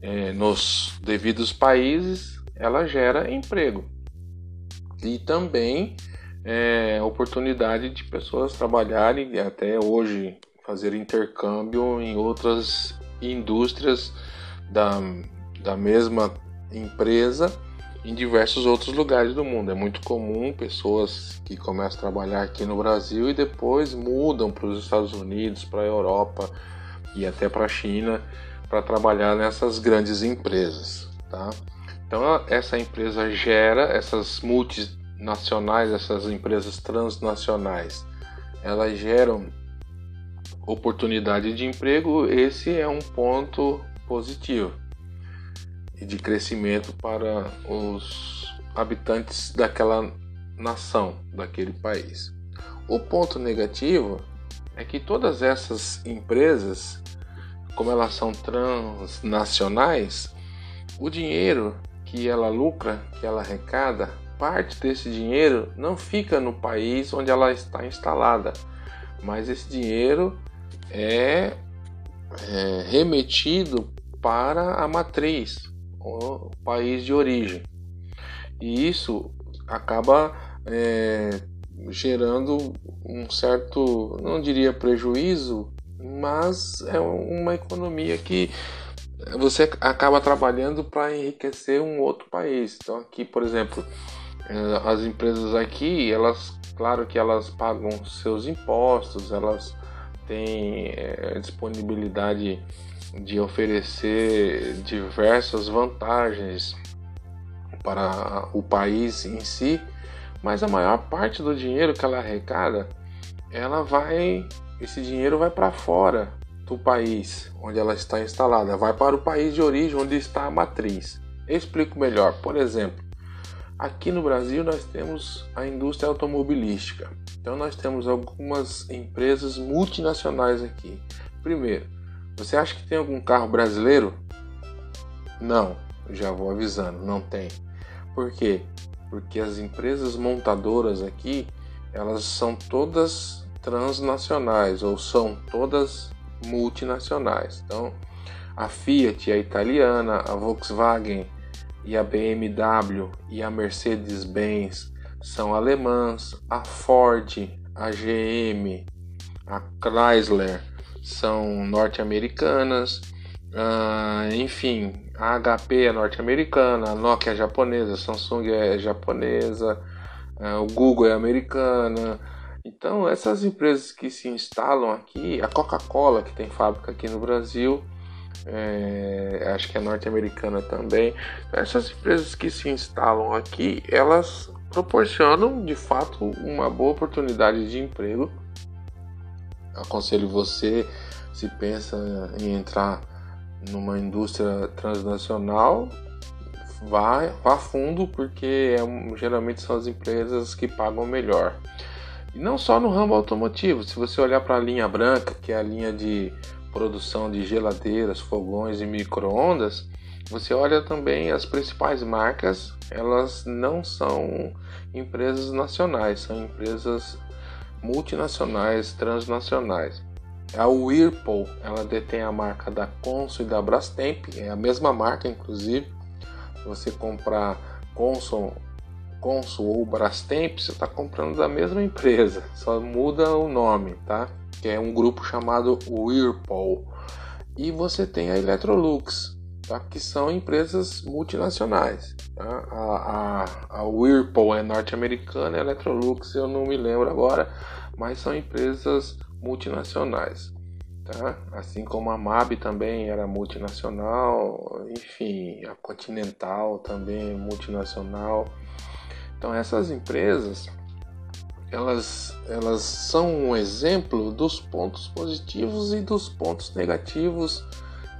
é, nos devidos países, ela gera emprego e também é, oportunidade de pessoas trabalharem até hoje fazer intercâmbio em outras indústrias da, da mesma empresa em diversos outros lugares do mundo. É muito comum pessoas que começam a trabalhar aqui no Brasil e depois mudam para os Estados Unidos, para a Europa e até para a China para trabalhar nessas grandes empresas, tá? Então essa empresa gera essas multinacionais, essas empresas transnacionais, elas geram oportunidade de emprego. Esse é um ponto positivo e de crescimento para os habitantes daquela nação, daquele país. O ponto negativo é que todas essas empresas, como elas são transnacionais, o dinheiro que ela lucra, que ela arrecada, parte desse dinheiro não fica no país onde ela está instalada, mas esse dinheiro é, é remetido para a matriz, o país de origem. E isso acaba é, gerando um certo, não diria prejuízo, mas é uma economia que você acaba trabalhando para enriquecer um outro país. Então aqui, por exemplo, as empresas aqui, elas, claro que elas pagam seus impostos, elas têm é, disponibilidade de oferecer diversas vantagens para o país em si, mas a maior parte do dinheiro que ela arrecada, ela vai, esse dinheiro vai para fora do país onde ela está instalada, vai para o país de origem onde está a matriz. Eu explico melhor. Por exemplo, aqui no Brasil nós temos a indústria automobilística. Então nós temos algumas empresas multinacionais aqui. Primeiro, você acha que tem algum carro brasileiro? Não, já vou avisando, não tem. Por quê? Porque as empresas montadoras aqui, elas são todas transnacionais ou são todas multinacionais. Então, a Fiat é italiana, a Volkswagen e a BMW e a Mercedes-Benz são alemãs, a Ford, a GM, a Chrysler são norte-americanas, uh, enfim, a HP é norte-americana, a Nokia é japonesa, a Samsung é japonesa, uh, o Google é americana. Então, essas empresas que se instalam aqui, a Coca-Cola, que tem fábrica aqui no Brasil, é, acho que é norte-americana também. Essas empresas que se instalam aqui, elas proporcionam de fato uma boa oportunidade de emprego aconselho você, se pensa em entrar numa indústria transnacional, vá, vá fundo, porque é, geralmente são as empresas que pagam melhor. E não só no ramo automotivo, se você olhar para a linha branca, que é a linha de produção de geladeiras, fogões e microondas, você olha também as principais marcas, elas não são empresas nacionais, são empresas multinacionais, transnacionais. A Whirlpool, ela detém a marca da Consul e da Brastemp, é a mesma marca inclusive. Você comprar Consul, Consul ou Brastemp, você está comprando da mesma empresa, só muda o nome, tá? Que é um grupo chamado Whirlpool. E você tem a Electrolux, tá? que são empresas multinacionais. Tá? A, a, a Whirlpool é norte-americana, a Electrolux eu não me lembro agora, mas são empresas multinacionais. tá? Assim como a MAB também era multinacional, enfim, a Continental também é multinacional. Então essas empresas elas, elas são um exemplo dos pontos positivos e dos pontos negativos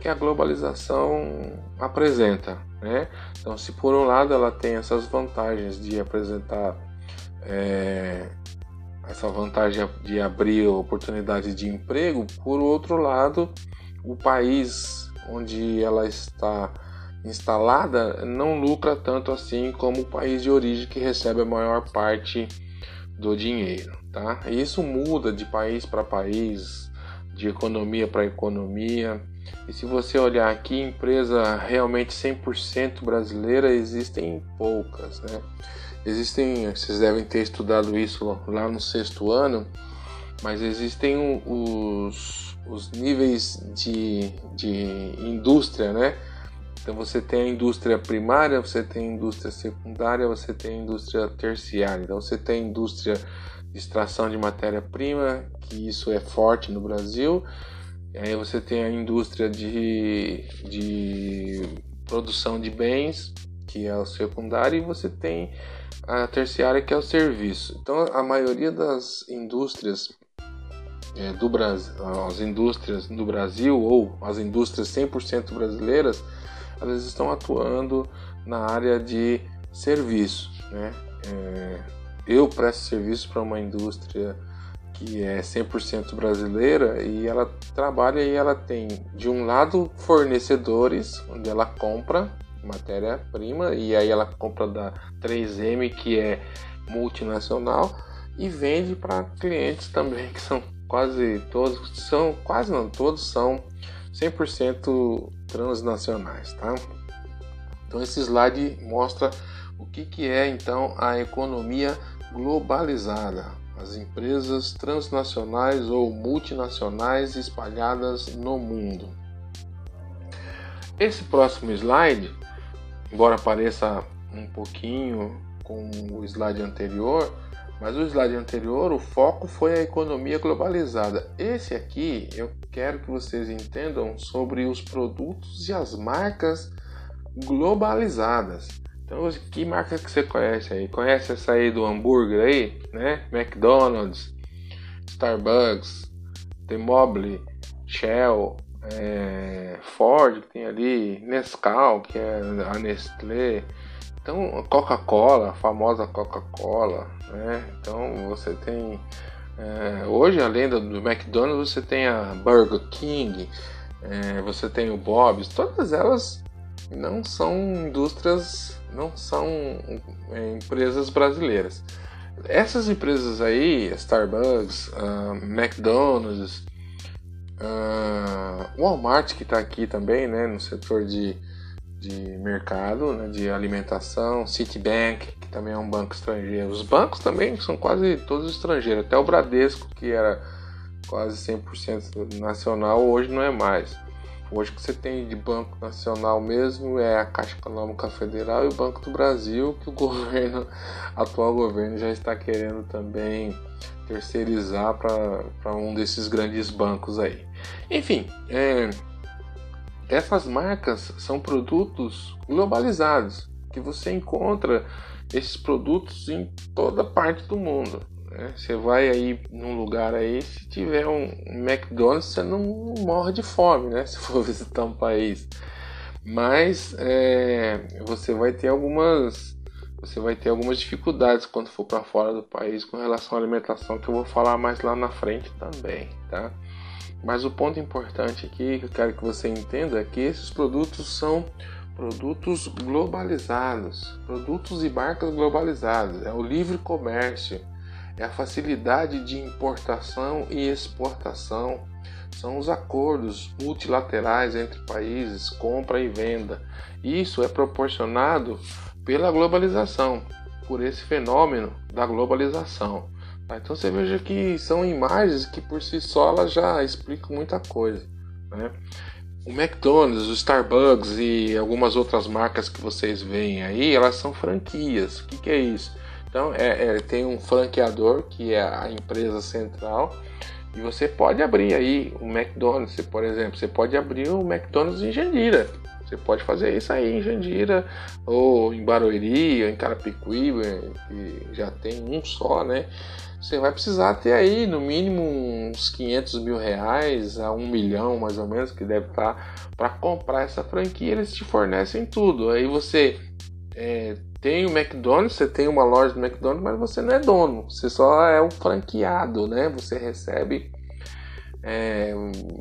que a globalização apresenta. Né? Então, se por um lado ela tem essas vantagens de apresentar é, essa vantagem de abrir oportunidade de emprego, por outro lado, o país onde ela está instalada não lucra tanto assim como o país de origem que recebe a maior parte do dinheiro, tá? E isso muda de país para país, de economia para economia. E se você olhar aqui, empresa realmente 100% brasileira existem poucas, né? Existem, vocês devem ter estudado isso lá no sexto ano, mas existem os, os níveis de, de indústria, né? Então você tem a indústria primária, você tem a indústria secundária, você tem a indústria terciária. Então você tem a indústria de extração de matéria-prima, que isso é forte no Brasil. E aí você tem a indústria de, de produção de bens, que é o secundário, e você tem a terciária, que é o serviço. Então a maioria das indústrias é, do Brasil, as indústrias do Brasil ou as indústrias 100% brasileiras, elas estão atuando na área de serviço. Né? É, eu presto serviço para uma indústria que é 100% brasileira e ela trabalha e ela tem, de um lado, fornecedores, onde ela compra matéria-prima e aí ela compra da 3M, que é multinacional, e vende para clientes também, que são quase todos, são quase não todos são 100% transnacionais, tá? Então esse slide mostra o que, que é então a economia globalizada, as empresas transnacionais ou multinacionais espalhadas no mundo. Esse próximo slide, embora pareça um pouquinho com o slide anterior, mas o slide anterior, o foco foi a economia globalizada. Esse aqui eu quero que vocês entendam sobre os produtos e as marcas globalizadas. Então, que marca que você conhece aí? Conhece essa aí do hambúrguer aí, né? McDonald's, Starbucks, The Mobile, Shell, é, Ford que tem ali, Nescau que é a Nestlé, então, Coca-Cola, a famosa Coca-Cola, né? Então, você tem. É, hoje, além do, do, McDonald's, você tem a Burger King, é, você tem o Bob's, todas elas não são indústrias, não são é, empresas brasileiras. Essas empresas aí, Starbucks, uh, McDonald's, uh, Walmart que está aqui também, né, no setor de de mercado, né, de alimentação, Citibank, que também é um banco estrangeiro. Os bancos também são quase todos estrangeiros, até o Bradesco, que era quase 100% nacional, hoje não é mais. Hoje que você tem de banco nacional mesmo é a Caixa Econômica Federal e o Banco do Brasil, que o governo, atual governo já está querendo também terceirizar para um desses grandes bancos aí. Enfim, é, essas marcas são produtos globalizados, que você encontra esses produtos em toda parte do mundo. Né? Você vai aí num lugar aí, se tiver um McDonald's, você não morre de fome, né? Se for visitar um país. Mas é, você vai ter algumas você vai ter algumas dificuldades quando for para fora do país com relação à alimentação que eu vou falar mais lá na frente também, tá? Mas o ponto importante aqui que eu quero que você entenda é que esses produtos são produtos globalizados, produtos e marcas globalizadas. É o livre comércio, é a facilidade de importação e exportação, são os acordos multilaterais entre países, compra e venda. Isso é proporcionado pela globalização, por esse fenômeno da globalização. Então você veja que são imagens que por si só elas já explicam muita coisa. Né? O McDonald's, o Starbucks e algumas outras marcas que vocês veem aí, elas são franquias. O que, que é isso? Então é, é, tem um franqueador que é a empresa central E você pode abrir aí o McDonald's, por exemplo, você pode abrir o McDonald's em Jandira. Você pode fazer isso aí em Jandira, ou em Barueri, ou em Carapicuíba, que já tem um só, né? Você vai precisar ter aí no mínimo uns 500 mil reais a um milhão mais ou menos que deve estar para comprar essa franquia. Eles te fornecem tudo. Aí você é, tem o McDonald's, você tem uma loja do McDonald's, mas você não é dono, você só é um franqueado, né? Você recebe é,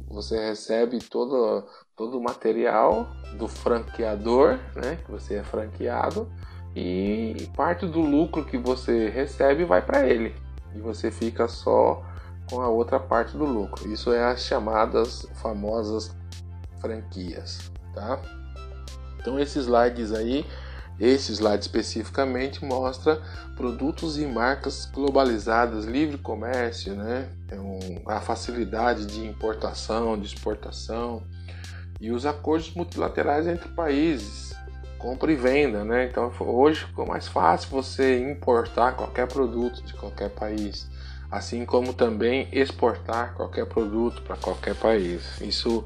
você recebe todo, todo o material do franqueador, né? Que você é franqueado e parte do lucro que você recebe vai para ele e você fica só com a outra parte do lucro. Isso é as chamadas famosas franquias, tá? Então esses slides aí esse slide especificamente mostra produtos e marcas globalizadas, livre comércio, né? Então, a facilidade de importação, de exportação e os acordos multilaterais entre países, compra e venda, né? Então hoje ficou mais fácil você importar qualquer produto de qualquer país, assim como também exportar qualquer produto para qualquer país. Isso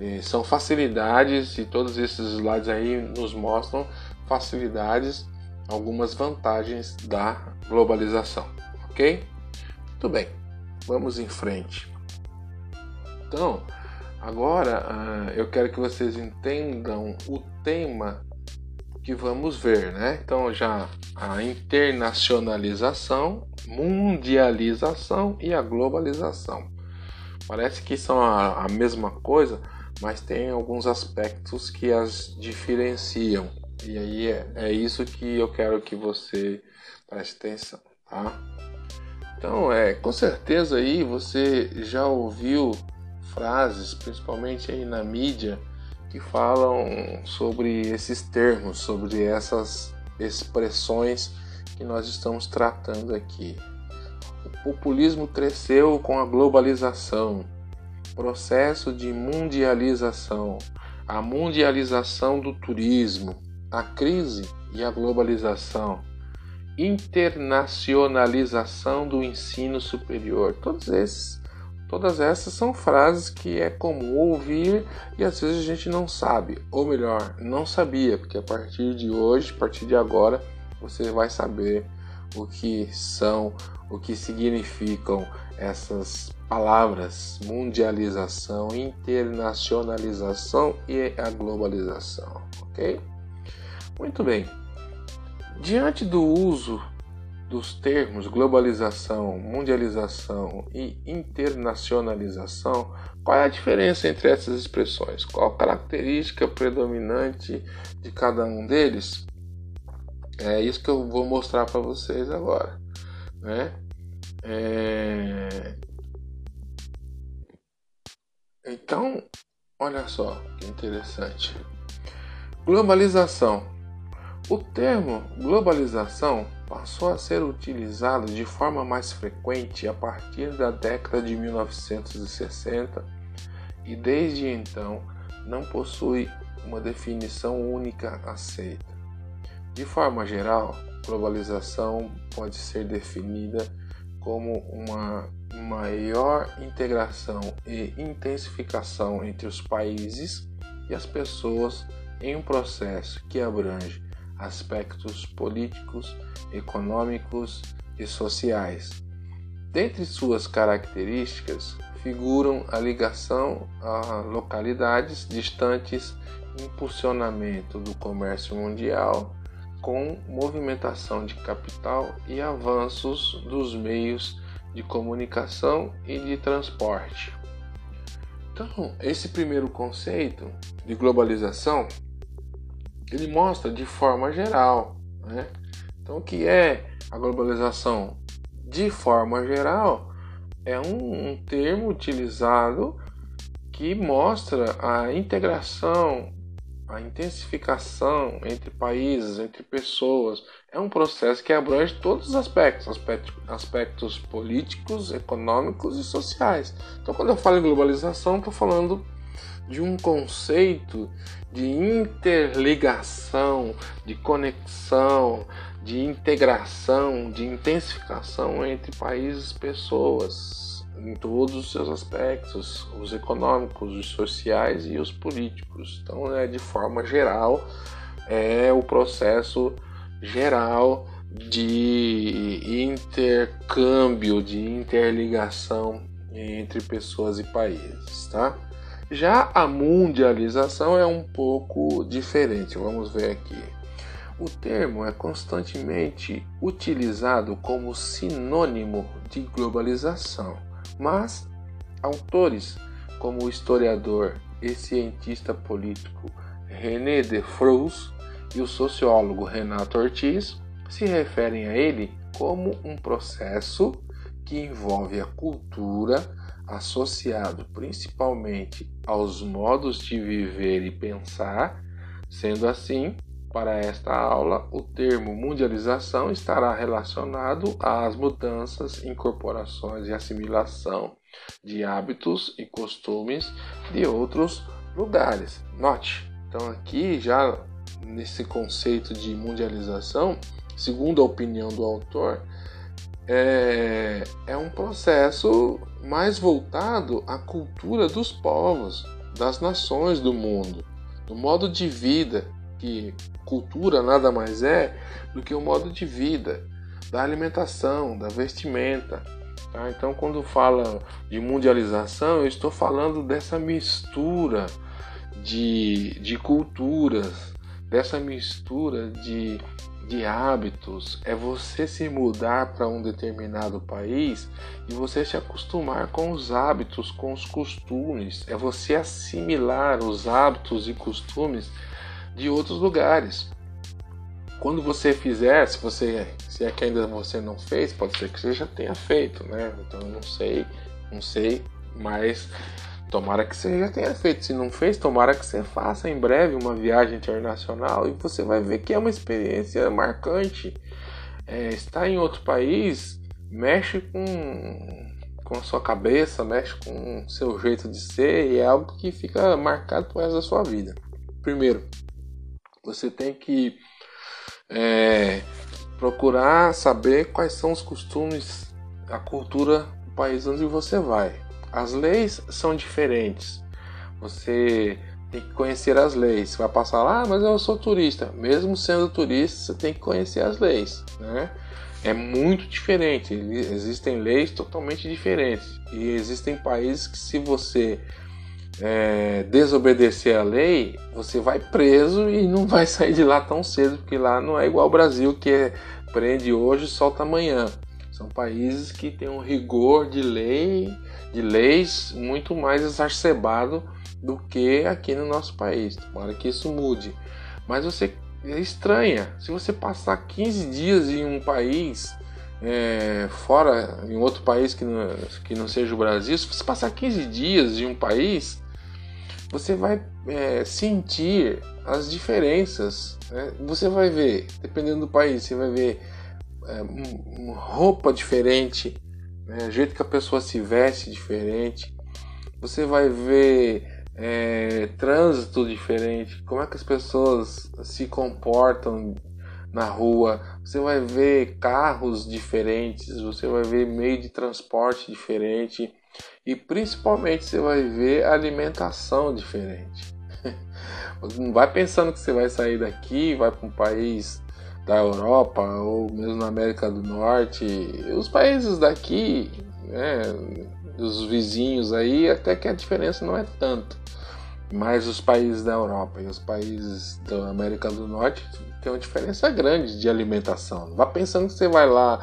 eh, são facilidades e todos esses slides aí nos mostram facilidades, algumas vantagens da globalização, ok? Muito bem, vamos em frente. Então, agora uh, eu quero que vocês entendam o tema que vamos ver, né? Então já a internacionalização, mundialização e a globalização. Parece que são a, a mesma coisa, mas tem alguns aspectos que as diferenciam. E aí é, é isso que eu quero que você preste atenção, tá? Então, é, com certeza aí você já ouviu frases, principalmente aí na mídia, que falam sobre esses termos, sobre essas expressões que nós estamos tratando aqui. O populismo cresceu com a globalização, processo de mundialização, a mundialização do turismo, a crise e a globalização, internacionalização do ensino superior. Todos esses, todas essas são frases que é comum ouvir e às vezes a gente não sabe, ou melhor, não sabia, porque a partir de hoje, a partir de agora, você vai saber o que são, o que significam essas palavras mundialização, internacionalização e a globalização, ok? Muito bem. Diante do uso dos termos globalização, mundialização e internacionalização, qual é a diferença entre essas expressões? Qual a característica predominante de cada um deles? É isso que eu vou mostrar para vocês agora, né? É... Então, olha só que interessante. Globalização o termo globalização passou a ser utilizado de forma mais frequente a partir da década de 1960 e desde então não possui uma definição única aceita. De forma geral, globalização pode ser definida como uma maior integração e intensificação entre os países e as pessoas em um processo que abrange aspectos políticos, econômicos e sociais. Dentre suas características figuram a ligação a localidades distantes, impulsionamento do comércio mundial, com movimentação de capital e avanços dos meios de comunicação e de transporte. Então, esse primeiro conceito de globalização ele mostra de forma geral. Né? Então, o que é a globalização? De forma geral, é um, um termo utilizado que mostra a integração, a intensificação entre países, entre pessoas. É um processo que abrange todos os aspectos, aspectos, aspectos políticos, econômicos e sociais. Então, quando eu falo em globalização, estou falando de um conceito de interligação, de conexão, de integração, de intensificação entre países e pessoas. em todos os seus aspectos, os econômicos, os sociais e os políticos. Então, é de forma geral, é o processo geral de intercâmbio, de interligação entre pessoas e países, tá? Já a mundialização é um pouco diferente. Vamos ver aqui. O termo é constantemente utilizado como sinônimo de globalização, mas autores como o historiador e cientista político René de Froos e o sociólogo Renato Ortiz se referem a ele como um processo que envolve a cultura associado principalmente aos modos de viver e pensar. Sendo assim, para esta aula, o termo mundialização estará relacionado às mudanças, incorporações e assimilação de hábitos e costumes de outros lugares. Note, então aqui já nesse conceito de mundialização, segundo a opinião do autor, é, é um processo mais voltado à cultura dos povos, das nações do mundo, do modo de vida, que cultura nada mais é do que o modo de vida, da alimentação, da vestimenta. Tá? Então, quando fala de mundialização, eu estou falando dessa mistura de, de culturas, dessa mistura de de hábitos, é você se mudar para um determinado país e você se acostumar com os hábitos, com os costumes, é você assimilar os hábitos e costumes de outros lugares. Quando você fizer, se você se é que ainda você não fez, pode ser que você já tenha feito, né? Então eu não sei, não sei, mas Tomara que você já tenha feito. Se não fez, tomara que você faça em breve uma viagem internacional e você vai ver que é uma experiência marcante. É, estar em outro país mexe com, com a sua cabeça, mexe com o seu jeito de ser e é algo que fica marcado por resto da sua vida. Primeiro, você tem que é, procurar saber quais são os costumes, a cultura do país onde você vai. As leis são diferentes. Você tem que conhecer as leis. Você vai passar lá, ah, mas eu sou turista. Mesmo sendo turista, você tem que conhecer as leis, né? É muito diferente. Existem leis totalmente diferentes. E existem países que, se você é, desobedecer a lei, você vai preso e não vai sair de lá tão cedo, porque lá não é igual ao Brasil, que é, prende hoje e solta amanhã. São países que têm um rigor de lei, de leis muito mais exacerbado do que aqui no nosso país. Tomara que isso mude. Mas você estranha, se você passar 15 dias em um país é, fora, em outro país que não, que não seja o Brasil, se você passar 15 dias em um país, você vai é, sentir as diferenças. Né? Você vai ver, dependendo do país, você vai ver é, roupa diferente, né? o jeito que a pessoa se veste diferente. Você vai ver é, trânsito diferente, como é que as pessoas se comportam na rua. Você vai ver carros diferentes, você vai ver meio de transporte diferente e principalmente você vai ver alimentação diferente. Não vai pensando que você vai sair daqui, vai para um país da Europa ou mesmo na América do Norte, os países daqui, né, os vizinhos aí, até que a diferença não é tanto. Mas os países da Europa e os países da América do Norte tem uma diferença grande de alimentação. Não vá pensando que você vai lá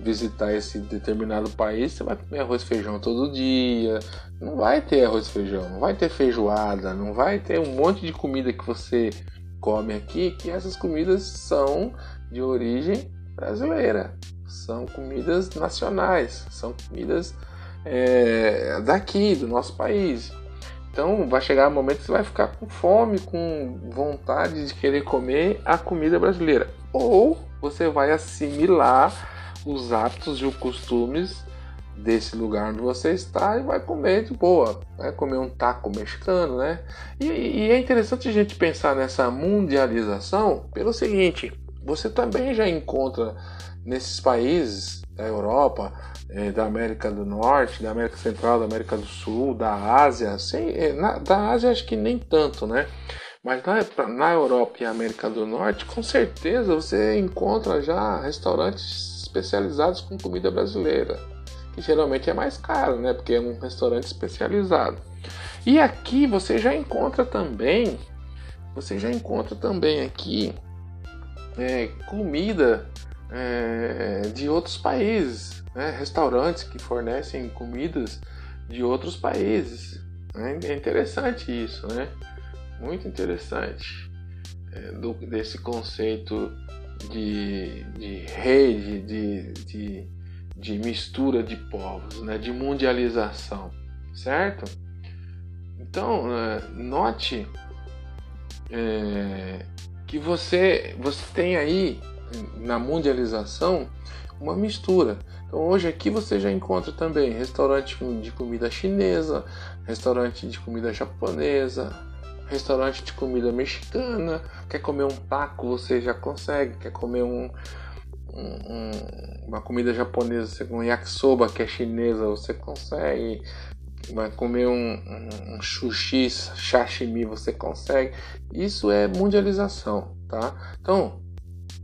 visitar esse determinado país, você vai comer arroz e feijão todo dia. Não vai ter arroz e feijão, não vai ter feijoada, não vai ter um monte de comida que você come aqui que essas comidas são de origem brasileira, são comidas nacionais, são comidas é, daqui, do nosso país. Então vai chegar um momento que você vai ficar com fome, com vontade de querer comer a comida brasileira. Ou você vai assimilar os hábitos e os costumes desse lugar onde você está e vai comer de boa, vai comer um taco mexicano, né? E, e, é interessante a gente pensar nessa mundialização pelo seguinte: você também já encontra nesses países da Europa, é, da América do Norte, da América Central, da América do Sul, da Ásia, sem, é, na, da Ásia acho que nem tanto, né? Mas na, na Europa e América do Norte, com certeza você encontra já restaurantes especializados com comida brasileira, que geralmente é mais caro, né? Porque é um restaurante especializado. E aqui você já encontra também, você já encontra também aqui é, comida é, de outros países, né? restaurantes que fornecem comidas de outros países. É interessante isso, né? Muito interessante é, do, desse conceito de, de rede, de, de, de mistura de povos, né? de mundialização, certo? Então, é, note é, que você, você tem aí na mundialização uma mistura. Então hoje aqui você já encontra também restaurante de comida chinesa, restaurante de comida japonesa, restaurante de comida mexicana. Quer comer um taco, você já consegue. Quer comer um, um, uma comida japonesa, um yakisoba que é chinesa, você consegue vai comer um, um sushi, sashimi, você consegue. Isso é mundialização, tá? Então,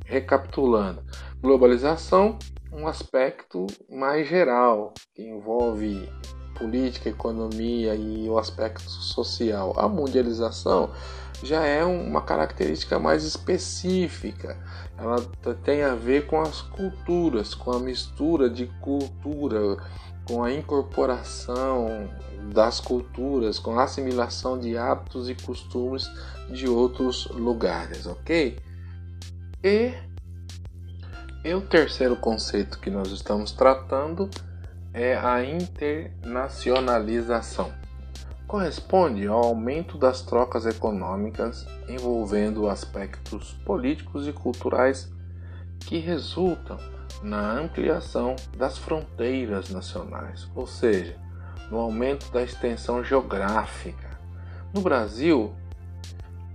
recapitulando, globalização, um aspecto mais geral que envolve política, economia e o aspecto social. A mundialização já é uma característica mais específica. Ela tem a ver com as culturas, com a mistura de cultura, com a incorporação das culturas, com a assimilação de hábitos e costumes de outros lugares, ok? E, e o terceiro conceito que nós estamos tratando é a internacionalização. Corresponde ao aumento das trocas econômicas envolvendo aspectos políticos e culturais que resultam na ampliação das fronteiras nacionais, ou seja, no aumento da extensão geográfica. No Brasil,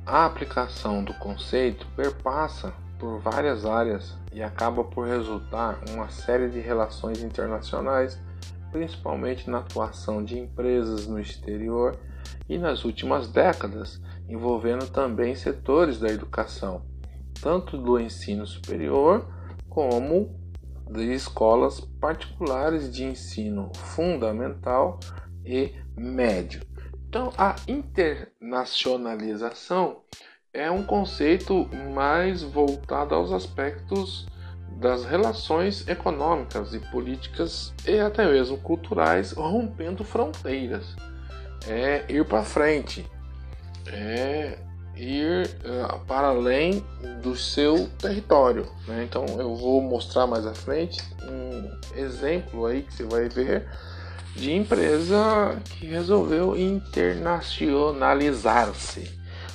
a aplicação do conceito perpassa por várias áreas e acaba por resultar uma série de relações internacionais, principalmente na atuação de empresas no exterior e nas últimas décadas, envolvendo também setores da educação, tanto do ensino superior como de escolas particulares de ensino fundamental e médio. Então, a internacionalização é um conceito mais voltado aos aspectos das relações econômicas e políticas e até mesmo culturais, rompendo fronteiras. É ir para frente, é ir uh, para além do seu território. Né? Então eu vou mostrar mais à frente um exemplo aí que você vai ver de empresa que resolveu internacionalizar-se,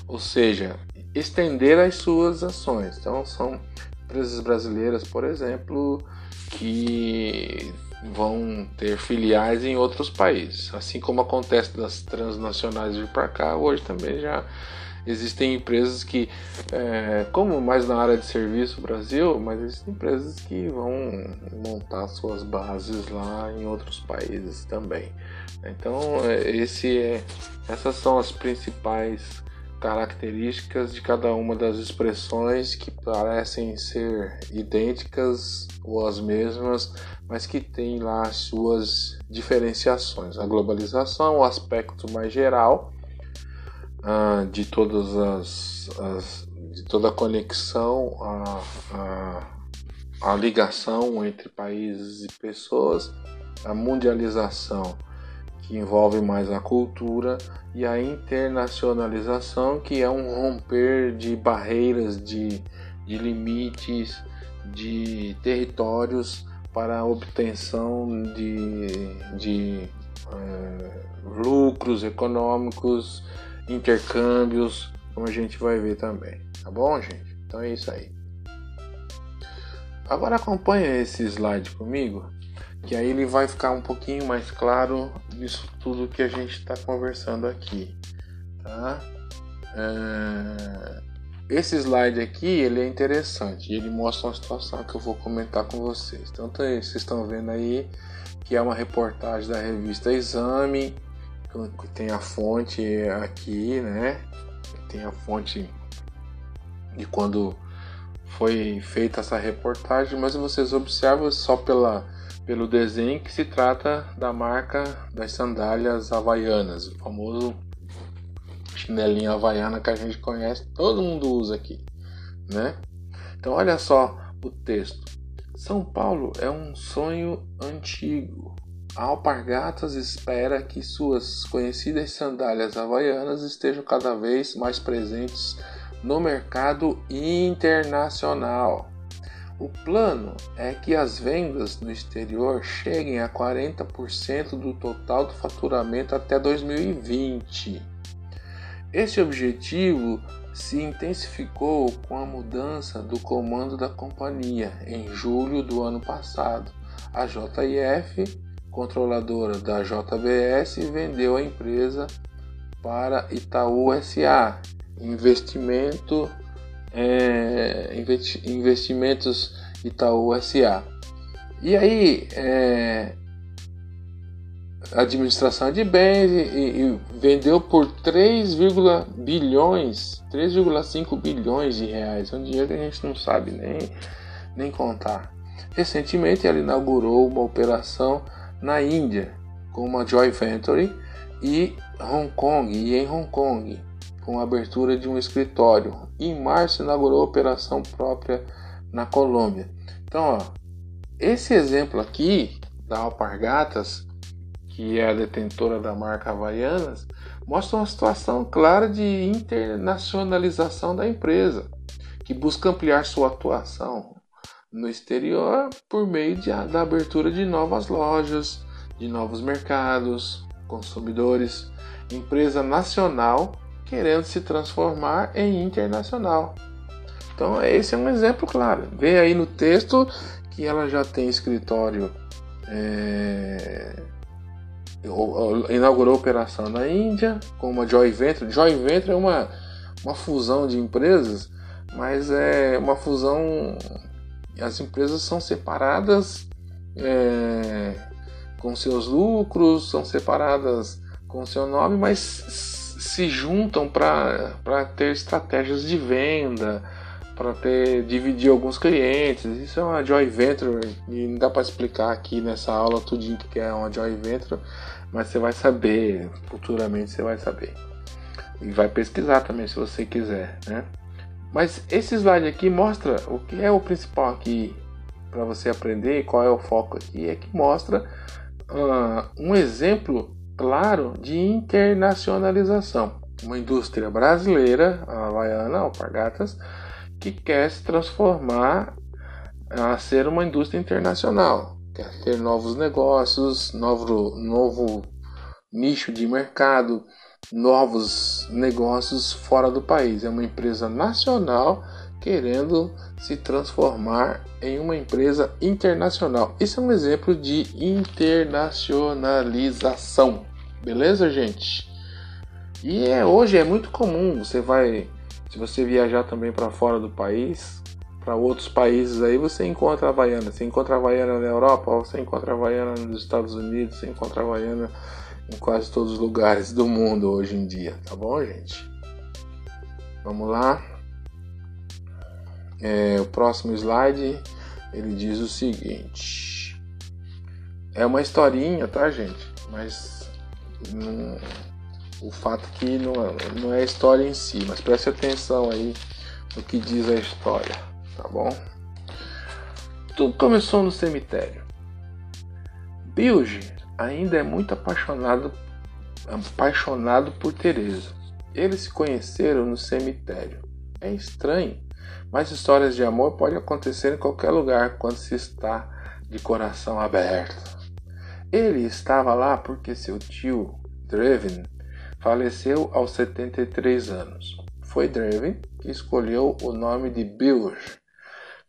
ou seja, estender as suas ações. Então são empresas brasileiras, por exemplo, que vão ter filiais em outros países, assim como acontece das transnacionais vir para cá, hoje também já Existem empresas que, é, como mais na área de serviço Brasil, mas existem empresas que vão montar suas bases lá em outros países também. Então, é, esse é, essas são as principais características de cada uma das expressões que parecem ser idênticas ou as mesmas, mas que têm lá as suas diferenciações. A globalização, o aspecto mais geral, ah, de todas as, as, de toda a conexão, a, a, a ligação entre países e pessoas, a mundialização que envolve mais a cultura e a internacionalização que é um romper de barreiras, de, de limites, de territórios para a obtenção de, de é, lucros econômicos intercâmbios, como a gente vai ver também. Tá bom, gente? Então é isso aí. Agora acompanha esse slide comigo, que aí ele vai ficar um pouquinho mais claro disso tudo que a gente está conversando aqui, tá? É... esse slide aqui ele é interessante. Ele mostra uma situação que eu vou comentar com vocês. Então vocês estão vendo aí que é uma reportagem da revista Exame, que tem a fonte aqui, né? Tem a fonte de quando foi feita essa reportagem, mas vocês observam só pela, pelo desenho que se trata da marca das sandálias havaianas, o famoso chinelinho havaiana que a gente conhece, todo mundo usa aqui, né? Então olha só o texto. São Paulo é um sonho antigo. A Alpargatas espera que suas conhecidas sandálias havaianas estejam cada vez mais presentes no mercado internacional. O plano é que as vendas no exterior cheguem a 40% do total do faturamento até 2020. Esse objetivo se intensificou com a mudança do comando da companhia em julho do ano passado. A JIF, controladora da JBS, vendeu a empresa para Itaú SA, investimento, é, investimentos Itaú SA. E aí, é, administração de bens e, e vendeu por 3, bilhões, 3,5 bilhões de reais. É um dinheiro que a gente não sabe nem, nem contar. Recentemente ela inaugurou uma operação na Índia com uma joint venture e Hong Kong e em Hong Kong com a abertura de um escritório. Em março inaugurou operação própria na Colômbia. Então, ó, esse exemplo aqui da Alpargatas que é a detentora da marca Havaianas, mostra uma situação clara de internacionalização da empresa, que busca ampliar sua atuação no exterior por meio de, da abertura de novas lojas, de novos mercados, consumidores, empresa nacional querendo se transformar em internacional. Então, esse é um exemplo claro. Vê aí no texto que ela já tem escritório é, inaugurou operação na Índia com uma joint venture. Joint venture é uma, uma fusão de empresas, mas é uma fusão. As empresas são separadas é, com seus lucros, são separadas com seu nome, mas se juntam para ter estratégias de venda, para ter dividir alguns clientes. Isso é uma joint venture e não dá para explicar aqui nessa aula tudinho que é uma joint venture, mas você vai saber, futuramente você vai saber. E vai pesquisar também se você quiser, né? Mas esse slide aqui mostra o que é o principal aqui para você aprender, qual é o foco aqui, é que mostra uh, um exemplo claro de internacionalização. Uma indústria brasileira, a Havaiana, Alpargatas, que quer se transformar a ser uma indústria internacional, quer ter novos negócios, novo, novo nicho de mercado, novos negócios fora do país. É uma empresa nacional querendo se transformar em uma empresa internacional. Isso é um exemplo de internacionalização. Beleza, gente? E é, hoje é muito comum, você vai se você viajar também para fora do país, para outros países aí, você encontra Havaiana. Você encontra Havaiana na Europa, você encontra Havaiana nos Estados Unidos, você encontra Havaiana em quase todos os lugares do mundo hoje em dia, tá bom, gente? Vamos lá. É, o próximo slide ele diz o seguinte: é uma historinha, tá, gente? Mas não o fato que não, é, não é a história em si, mas preste atenção aí no que diz a história, tá bom? Tudo começou no cemitério. Bilge ainda é muito apaixonado, apaixonado por Teresa. Eles se conheceram no cemitério. É estranho, mas histórias de amor podem acontecer em qualquer lugar quando se está de coração aberto. Ele estava lá porque seu tio, Dreven, Faleceu aos 73 anos. Foi Drevin que escolheu o nome de Bilge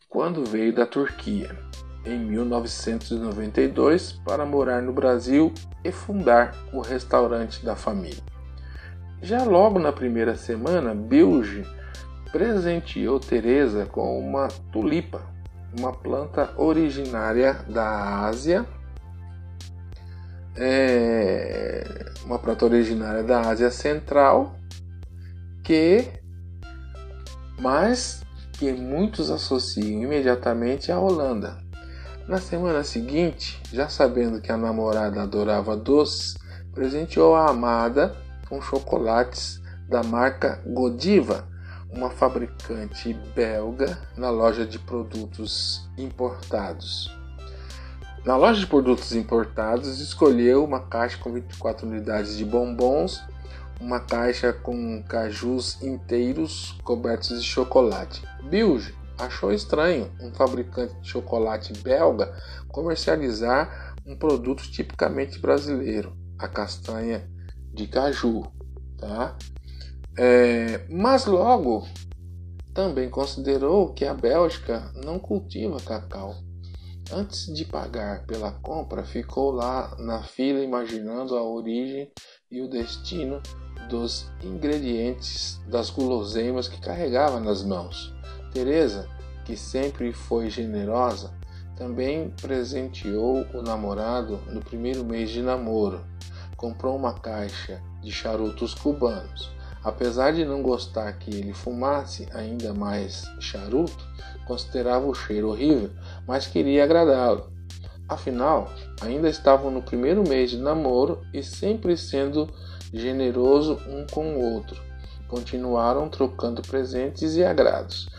quando veio da Turquia em 1992 para morar no Brasil e fundar o restaurante da família. Já logo na primeira semana, Bilge presenteou Teresa com uma tulipa, uma planta originária da Ásia, é uma planta originária da Ásia Central, que mas que muitos associam imediatamente à Holanda. Na semana seguinte, já sabendo que a namorada adorava doces, presenteou a amada com chocolates da marca Godiva, uma fabricante belga na loja de produtos importados. Na loja de produtos importados, escolheu uma caixa com 24 unidades de bombons, uma caixa com cajus inteiros cobertos de chocolate. Bilge achou estranho um fabricante de chocolate belga comercializar um produto tipicamente brasileiro, a castanha de caju, tá? É, mas logo também considerou que a Bélgica não cultiva cacau. Antes de pagar pela compra, ficou lá na fila imaginando a origem e o destino dos ingredientes das guloseimas que carregava nas mãos. Teresa, que sempre foi generosa, também presenteou o namorado no primeiro mês de namoro. Comprou uma caixa de charutos cubanos. Apesar de não gostar que ele fumasse ainda mais charuto, considerava o cheiro horrível, mas queria agradá-lo. Afinal, ainda estavam no primeiro mês de namoro e sempre sendo generoso um com o outro. Continuaram trocando presentes e agrados.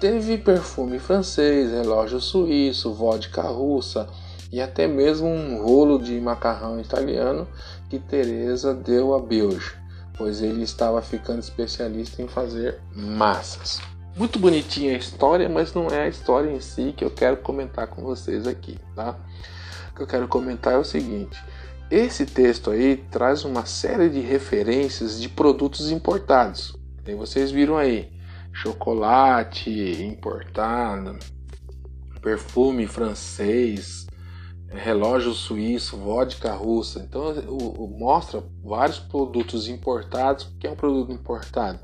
Teve perfume francês, relógio suíço, vodka russa e até mesmo um rolo de macarrão italiano que Teresa deu a Bilge, pois ele estava ficando especialista em fazer massas. Muito bonitinha a história, mas não é a história em si que eu quero comentar com vocês aqui, tá? O que eu quero comentar é o seguinte: esse texto aí traz uma série de referências de produtos importados. E vocês viram aí, chocolate importado, perfume francês, relógio suíço, vodka russa. Então o, o, mostra vários produtos importados, que é um produto importado,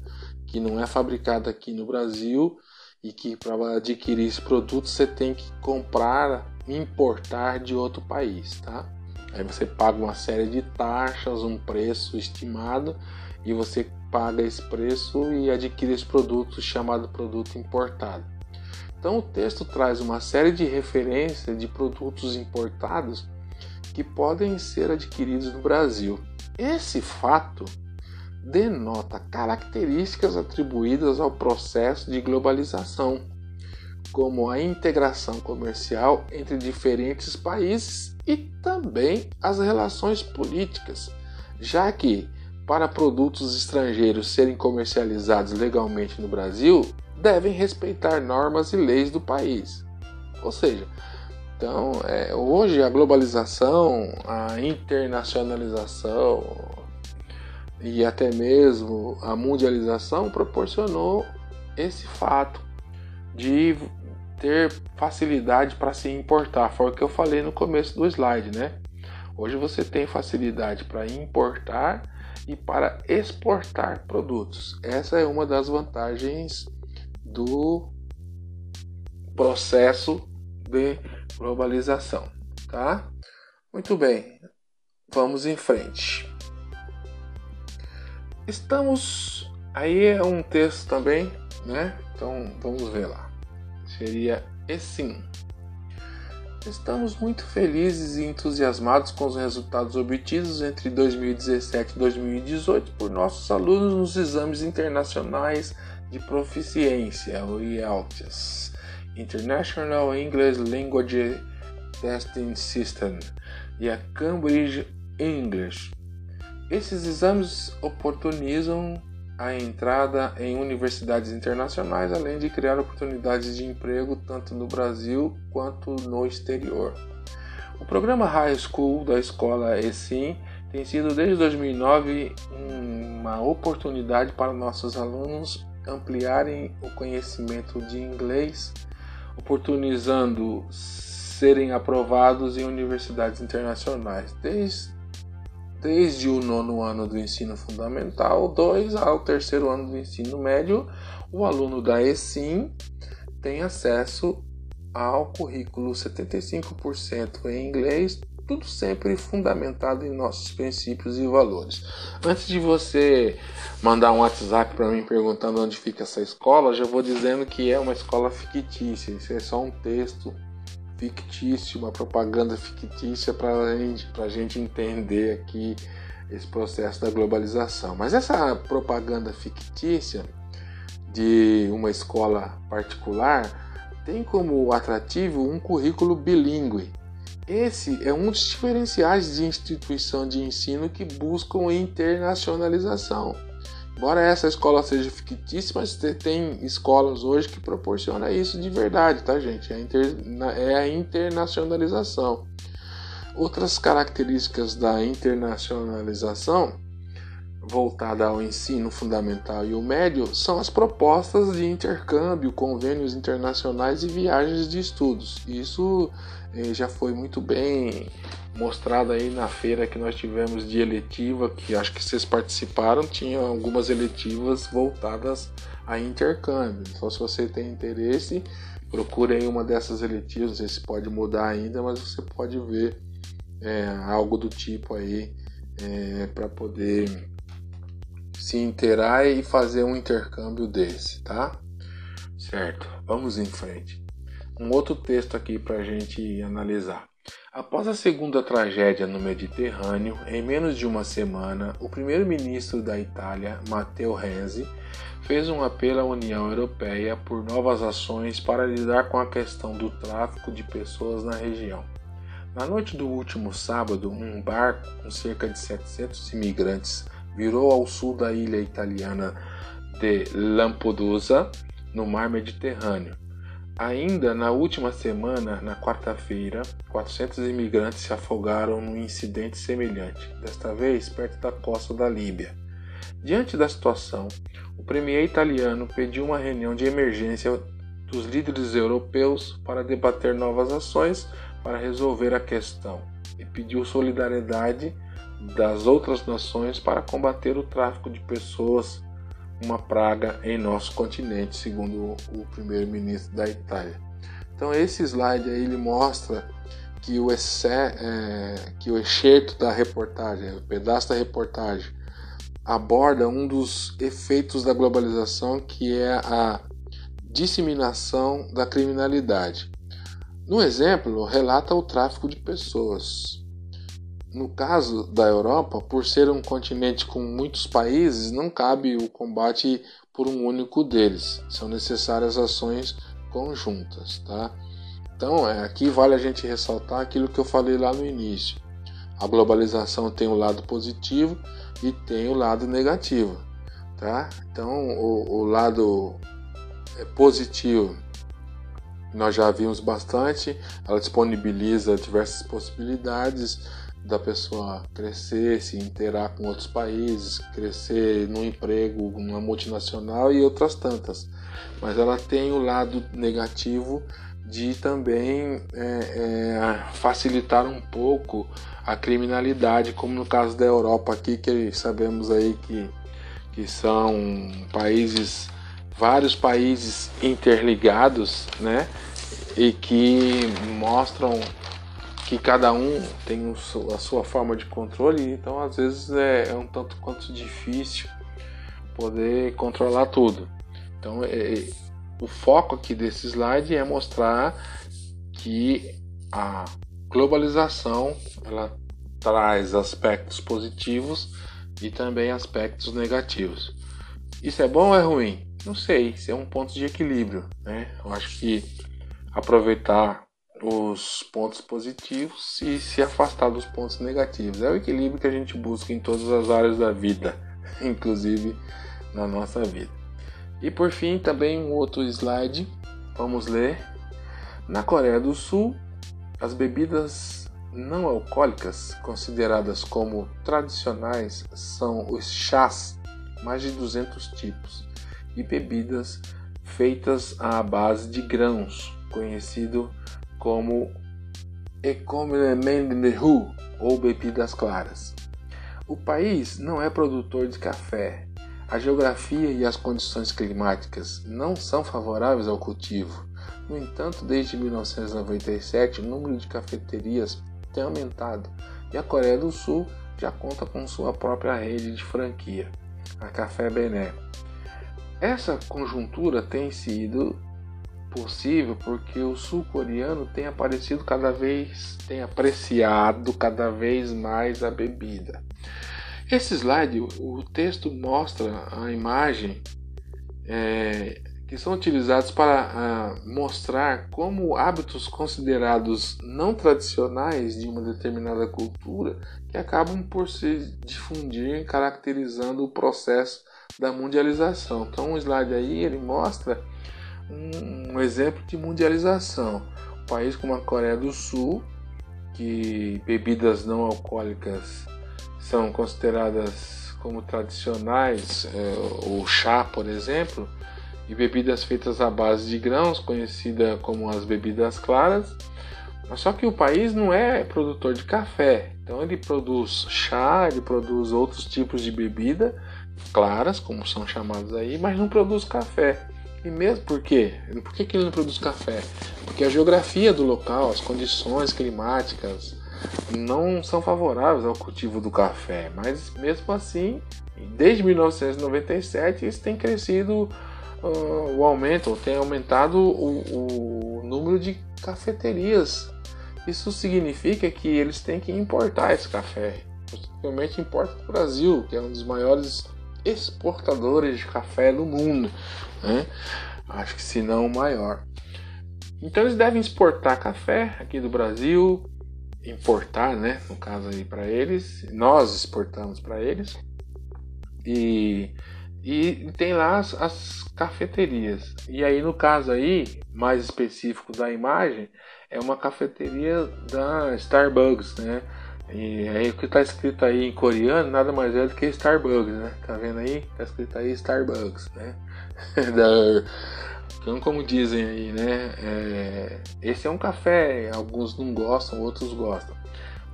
que não é fabricado aqui no Brasil e que para adquirir esse produto você tem que comprar, importar de outro país, tá? Aí você paga uma série de taxas, um preço estimado e você paga esse preço e adquire esse produto chamado produto importado. Então o texto traz uma série de referências de produtos importados que podem ser adquiridos no Brasil. Esse fato denota características atribuídas ao processo de globalização, como a integração comercial entre diferentes países e também as relações políticas, já que para produtos estrangeiros serem comercializados legalmente no Brasil, devem respeitar normas e leis do país. Ou seja, então, é, hoje a globalização, a internacionalização e até mesmo a mundialização proporcionou esse fato de ter facilidade para se importar. Foi o que eu falei no começo do slide, né? Hoje você tem facilidade para importar e para exportar produtos. Essa é uma das vantagens do processo de globalização, tá? Muito bem, vamos em frente. Estamos aí é um texto também, né? Então vamos ver lá. Seria esse Estamos muito felizes e entusiasmados com os resultados obtidos entre 2017 e 2018 por nossos alunos nos exames internacionais de proficiência, o IELTS, International English Language Testing System, e a Cambridge English. Esses exames oportunizam a entrada em universidades internacionais, além de criar oportunidades de emprego tanto no Brasil quanto no exterior. O programa High School da escola ESIM tem sido desde 2009 uma oportunidade para nossos alunos ampliarem o conhecimento de inglês, oportunizando serem aprovados em universidades internacionais. Desde desde o nono ano do ensino fundamental 2 ao terceiro ano do ensino médio, o aluno da ESIM tem acesso ao currículo 75% em inglês, tudo sempre fundamentado em nossos princípios e valores. Antes de você mandar um WhatsApp para mim perguntando onde fica essa escola, já vou dizendo que é uma escola fictícia. Isso é só um texto fictício, uma propaganda fictícia para a gente entender aqui esse processo da globalização. Mas essa propaganda fictícia de uma escola particular tem como atrativo um currículo bilíngue esse é um dos diferenciais de instituição de ensino que buscam internacionalização. Embora essa escola seja fictícia, mas tem escolas hoje que proporcionam isso de verdade, tá, gente? É, inter... é a internacionalização. Outras características da internacionalização voltada ao ensino fundamental e o médio são as propostas de intercâmbio, convênios internacionais e viagens de estudos. Isso já foi muito bem mostrado aí na feira que nós tivemos de eletiva, que acho que vocês participaram, tinha algumas eletivas voltadas a intercâmbio. Então, se você tem interesse, procure aí uma dessas eletivas, não sei se pode mudar ainda, mas você pode ver é, algo do tipo aí é, para poder se inteirar e fazer um intercâmbio desse, tá? Certo, vamos em frente. Um outro texto aqui para a gente analisar. Após a segunda tragédia no Mediterrâneo, em menos de uma semana, o primeiro-ministro da Itália, Matteo Renzi, fez um apelo à União Europeia por novas ações para lidar com a questão do tráfico de pessoas na região. Na noite do último sábado, um barco com cerca de 700 imigrantes virou ao sul da ilha italiana de Lampedusa, no mar Mediterrâneo. Ainda na última semana, na quarta-feira, 400 imigrantes se afogaram num incidente semelhante, desta vez perto da costa da Líbia. Diante da situação, o premier italiano pediu uma reunião de emergência dos líderes europeus para debater novas ações para resolver a questão e pediu solidariedade das outras nações para combater o tráfico de pessoas, uma praga em nosso continente, segundo o primeiro-ministro da Itália. Então esse slide aí ele mostra que o, exé, é, que o excerto da reportagem, o pedaço da reportagem, aborda um dos efeitos da globalização, que é a disseminação da criminalidade. No exemplo, relata o tráfico de pessoas, no caso da Europa, por ser um continente com muitos países, não cabe o combate por um único deles. São necessárias ações conjuntas, tá? Então, é, aqui vale a gente ressaltar aquilo que eu falei lá no início. A globalização tem o um lado positivo e tem o um lado negativo, tá? Então, o, o lado é, positivo nós já vimos bastante, ela disponibiliza diversas possibilidades da pessoa crescer, se interar com outros países, crescer no emprego, numa multinacional e outras tantas. Mas ela tem o lado negativo de também é, é, facilitar um pouco a criminalidade, como no caso da Europa aqui, que sabemos aí que, que são países, vários países interligados, né? E que mostram que cada um tem a sua forma de controle, então às vezes é, é um tanto quanto difícil poder controlar tudo. Então é, é, o foco aqui desse slide é mostrar que a globalização ela traz aspectos positivos e também aspectos negativos. Isso é bom ou é ruim? Não sei, isso é um ponto de equilíbrio, né? Eu acho que aproveitar os pontos positivos e se afastar dos pontos negativos. É o equilíbrio que a gente busca em todas as áreas da vida, inclusive na nossa vida. E por fim, também um outro slide, vamos ler. Na Coreia do Sul, as bebidas não alcoólicas, consideradas como tradicionais, são os chás, mais de 200 tipos, e bebidas feitas à base de grãos, conhecido como Economenehu ou bebidas claras. o país não é produtor de café. A geografia e as condições climáticas não são favoráveis ao cultivo. No entanto, desde 1997, o número de cafeterias tem aumentado e a Coreia do Sul já conta com sua própria rede de franquia, a Café Bené. Essa conjuntura tem sido possível porque o sul-coreano tem aparecido cada vez, tem apreciado cada vez mais a bebida. Esse slide, o texto mostra a imagem é, que são utilizados para uh, mostrar como hábitos considerados não tradicionais de uma determinada cultura que acabam por se difundir, caracterizando o processo da mundialização. Então, o slide aí ele mostra um, exemplo de mundialização. Um país como a Coreia do Sul, que bebidas não alcoólicas são consideradas como tradicionais, é, o chá, por exemplo, e bebidas feitas à base de grãos, conhecida como as bebidas claras. Mas só que o país não é produtor de café, então ele produz chá, ele produz outros tipos de bebida claras, como são chamadas aí, mas não produz café. E mesmo por quê? Por que, que ele não produz café? Porque a geografia do local, as condições climáticas não são favoráveis ao cultivo do café. Mas mesmo assim, desde 1997 isso tem crescido uh, o aumento, tem aumentado o, o número de cafeterias. Isso significa que eles têm que importar esse café. Possivelmente importa do Brasil, que é um dos maiores exportadores de café do mundo. Né? Acho que se não o maior. Então eles devem exportar café aqui do Brasil, importar, né? No caso aí para eles, nós exportamos para eles e e tem lá as, as, cafeterias. E aí, no caso aí, mais específico da imagem, é uma cafeteria da Starbucks, né? E aí o que está escrito aí em coreano nada mais é do que Starbucks, né? Tá vendo aí? Tá escrito aí Starbucks, né? da, então, como dizem aí, né? É, esse é um café, alguns não gostam, outros gostam.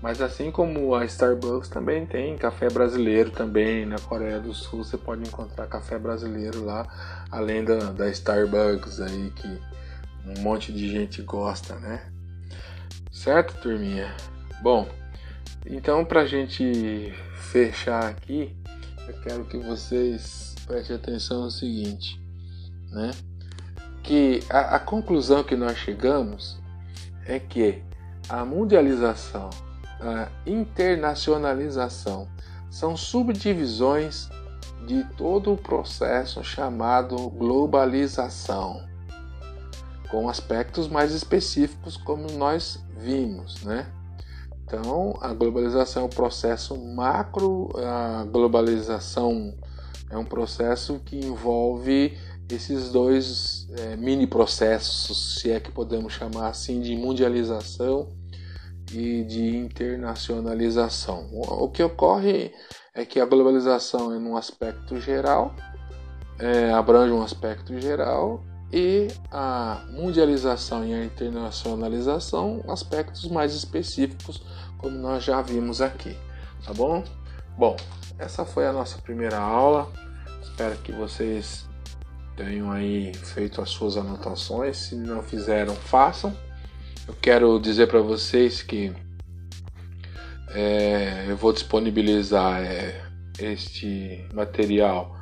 Mas assim como a Starbucks também tem café brasileiro também na Coreia do Sul, você pode encontrar café brasileiro lá, além da, da Starbucks aí que um monte de gente gosta, né? Certo, turminha? Bom, então pra gente fechar aqui, eu quero que vocês prestem atenção no seguinte, né? Que a, a conclusão que nós chegamos é que a mundialização a internacionalização. São subdivisões de todo o processo chamado globalização, com aspectos mais específicos, como nós vimos, né? Então, a globalização é um processo macro, a globalização é um processo que envolve esses dois é, mini processos, se é que podemos chamar assim, de mundialização e de internacionalização. O que ocorre é que a globalização é num aspecto geral, é, abrange um aspecto geral, e a mundialização e a internacionalização aspectos mais específicos, como nós já vimos aqui, tá bom? Bom, essa foi a nossa primeira aula. Espero que vocês tenham aí feito as suas anotações. Se não fizeram, façam eu quero dizer para vocês que é, eu vou disponibilizar é, este material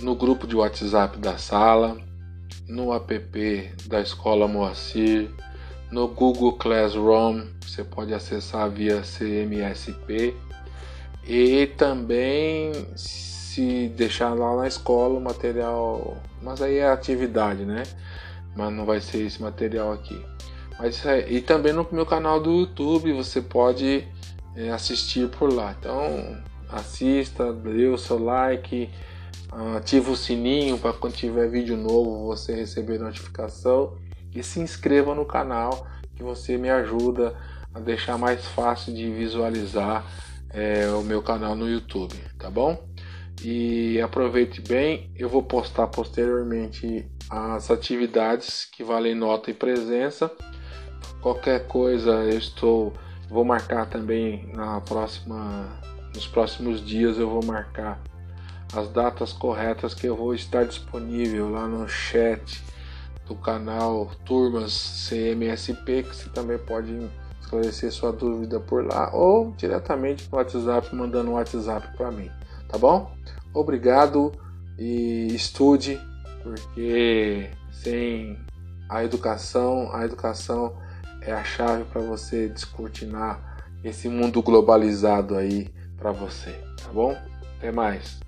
no grupo de WhatsApp da sala, no app da Escola Moacir, no Google Classroom, você pode acessar via CMSP e também se deixar lá na escola o material, mas aí é atividade, né? Mas não vai ser esse material aqui. Mas é, e também no meu canal do YouTube você pode é, assistir por lá. Então assista, dê o seu like, ativa o sininho para quando tiver vídeo novo você receber notificação e se inscreva no canal que você me ajuda a deixar mais fácil de visualizar é, o meu canal no YouTube, tá bom? E aproveite bem, eu vou postar posteriormente as atividades que valem nota e presença Qualquer coisa eu estou vou marcar também na próxima nos próximos dias eu vou marcar as datas corretas que eu vou estar disponível lá no chat do canal Turmas CMSP, que você também pode esclarecer sua dúvida por lá ou diretamente no WhatsApp, mandando um WhatsApp para mim, tá bom? Obrigado e estude, porque sem a educação, a educação é a chave para você descortinar esse mundo globalizado aí para você, tá bom? Até mais.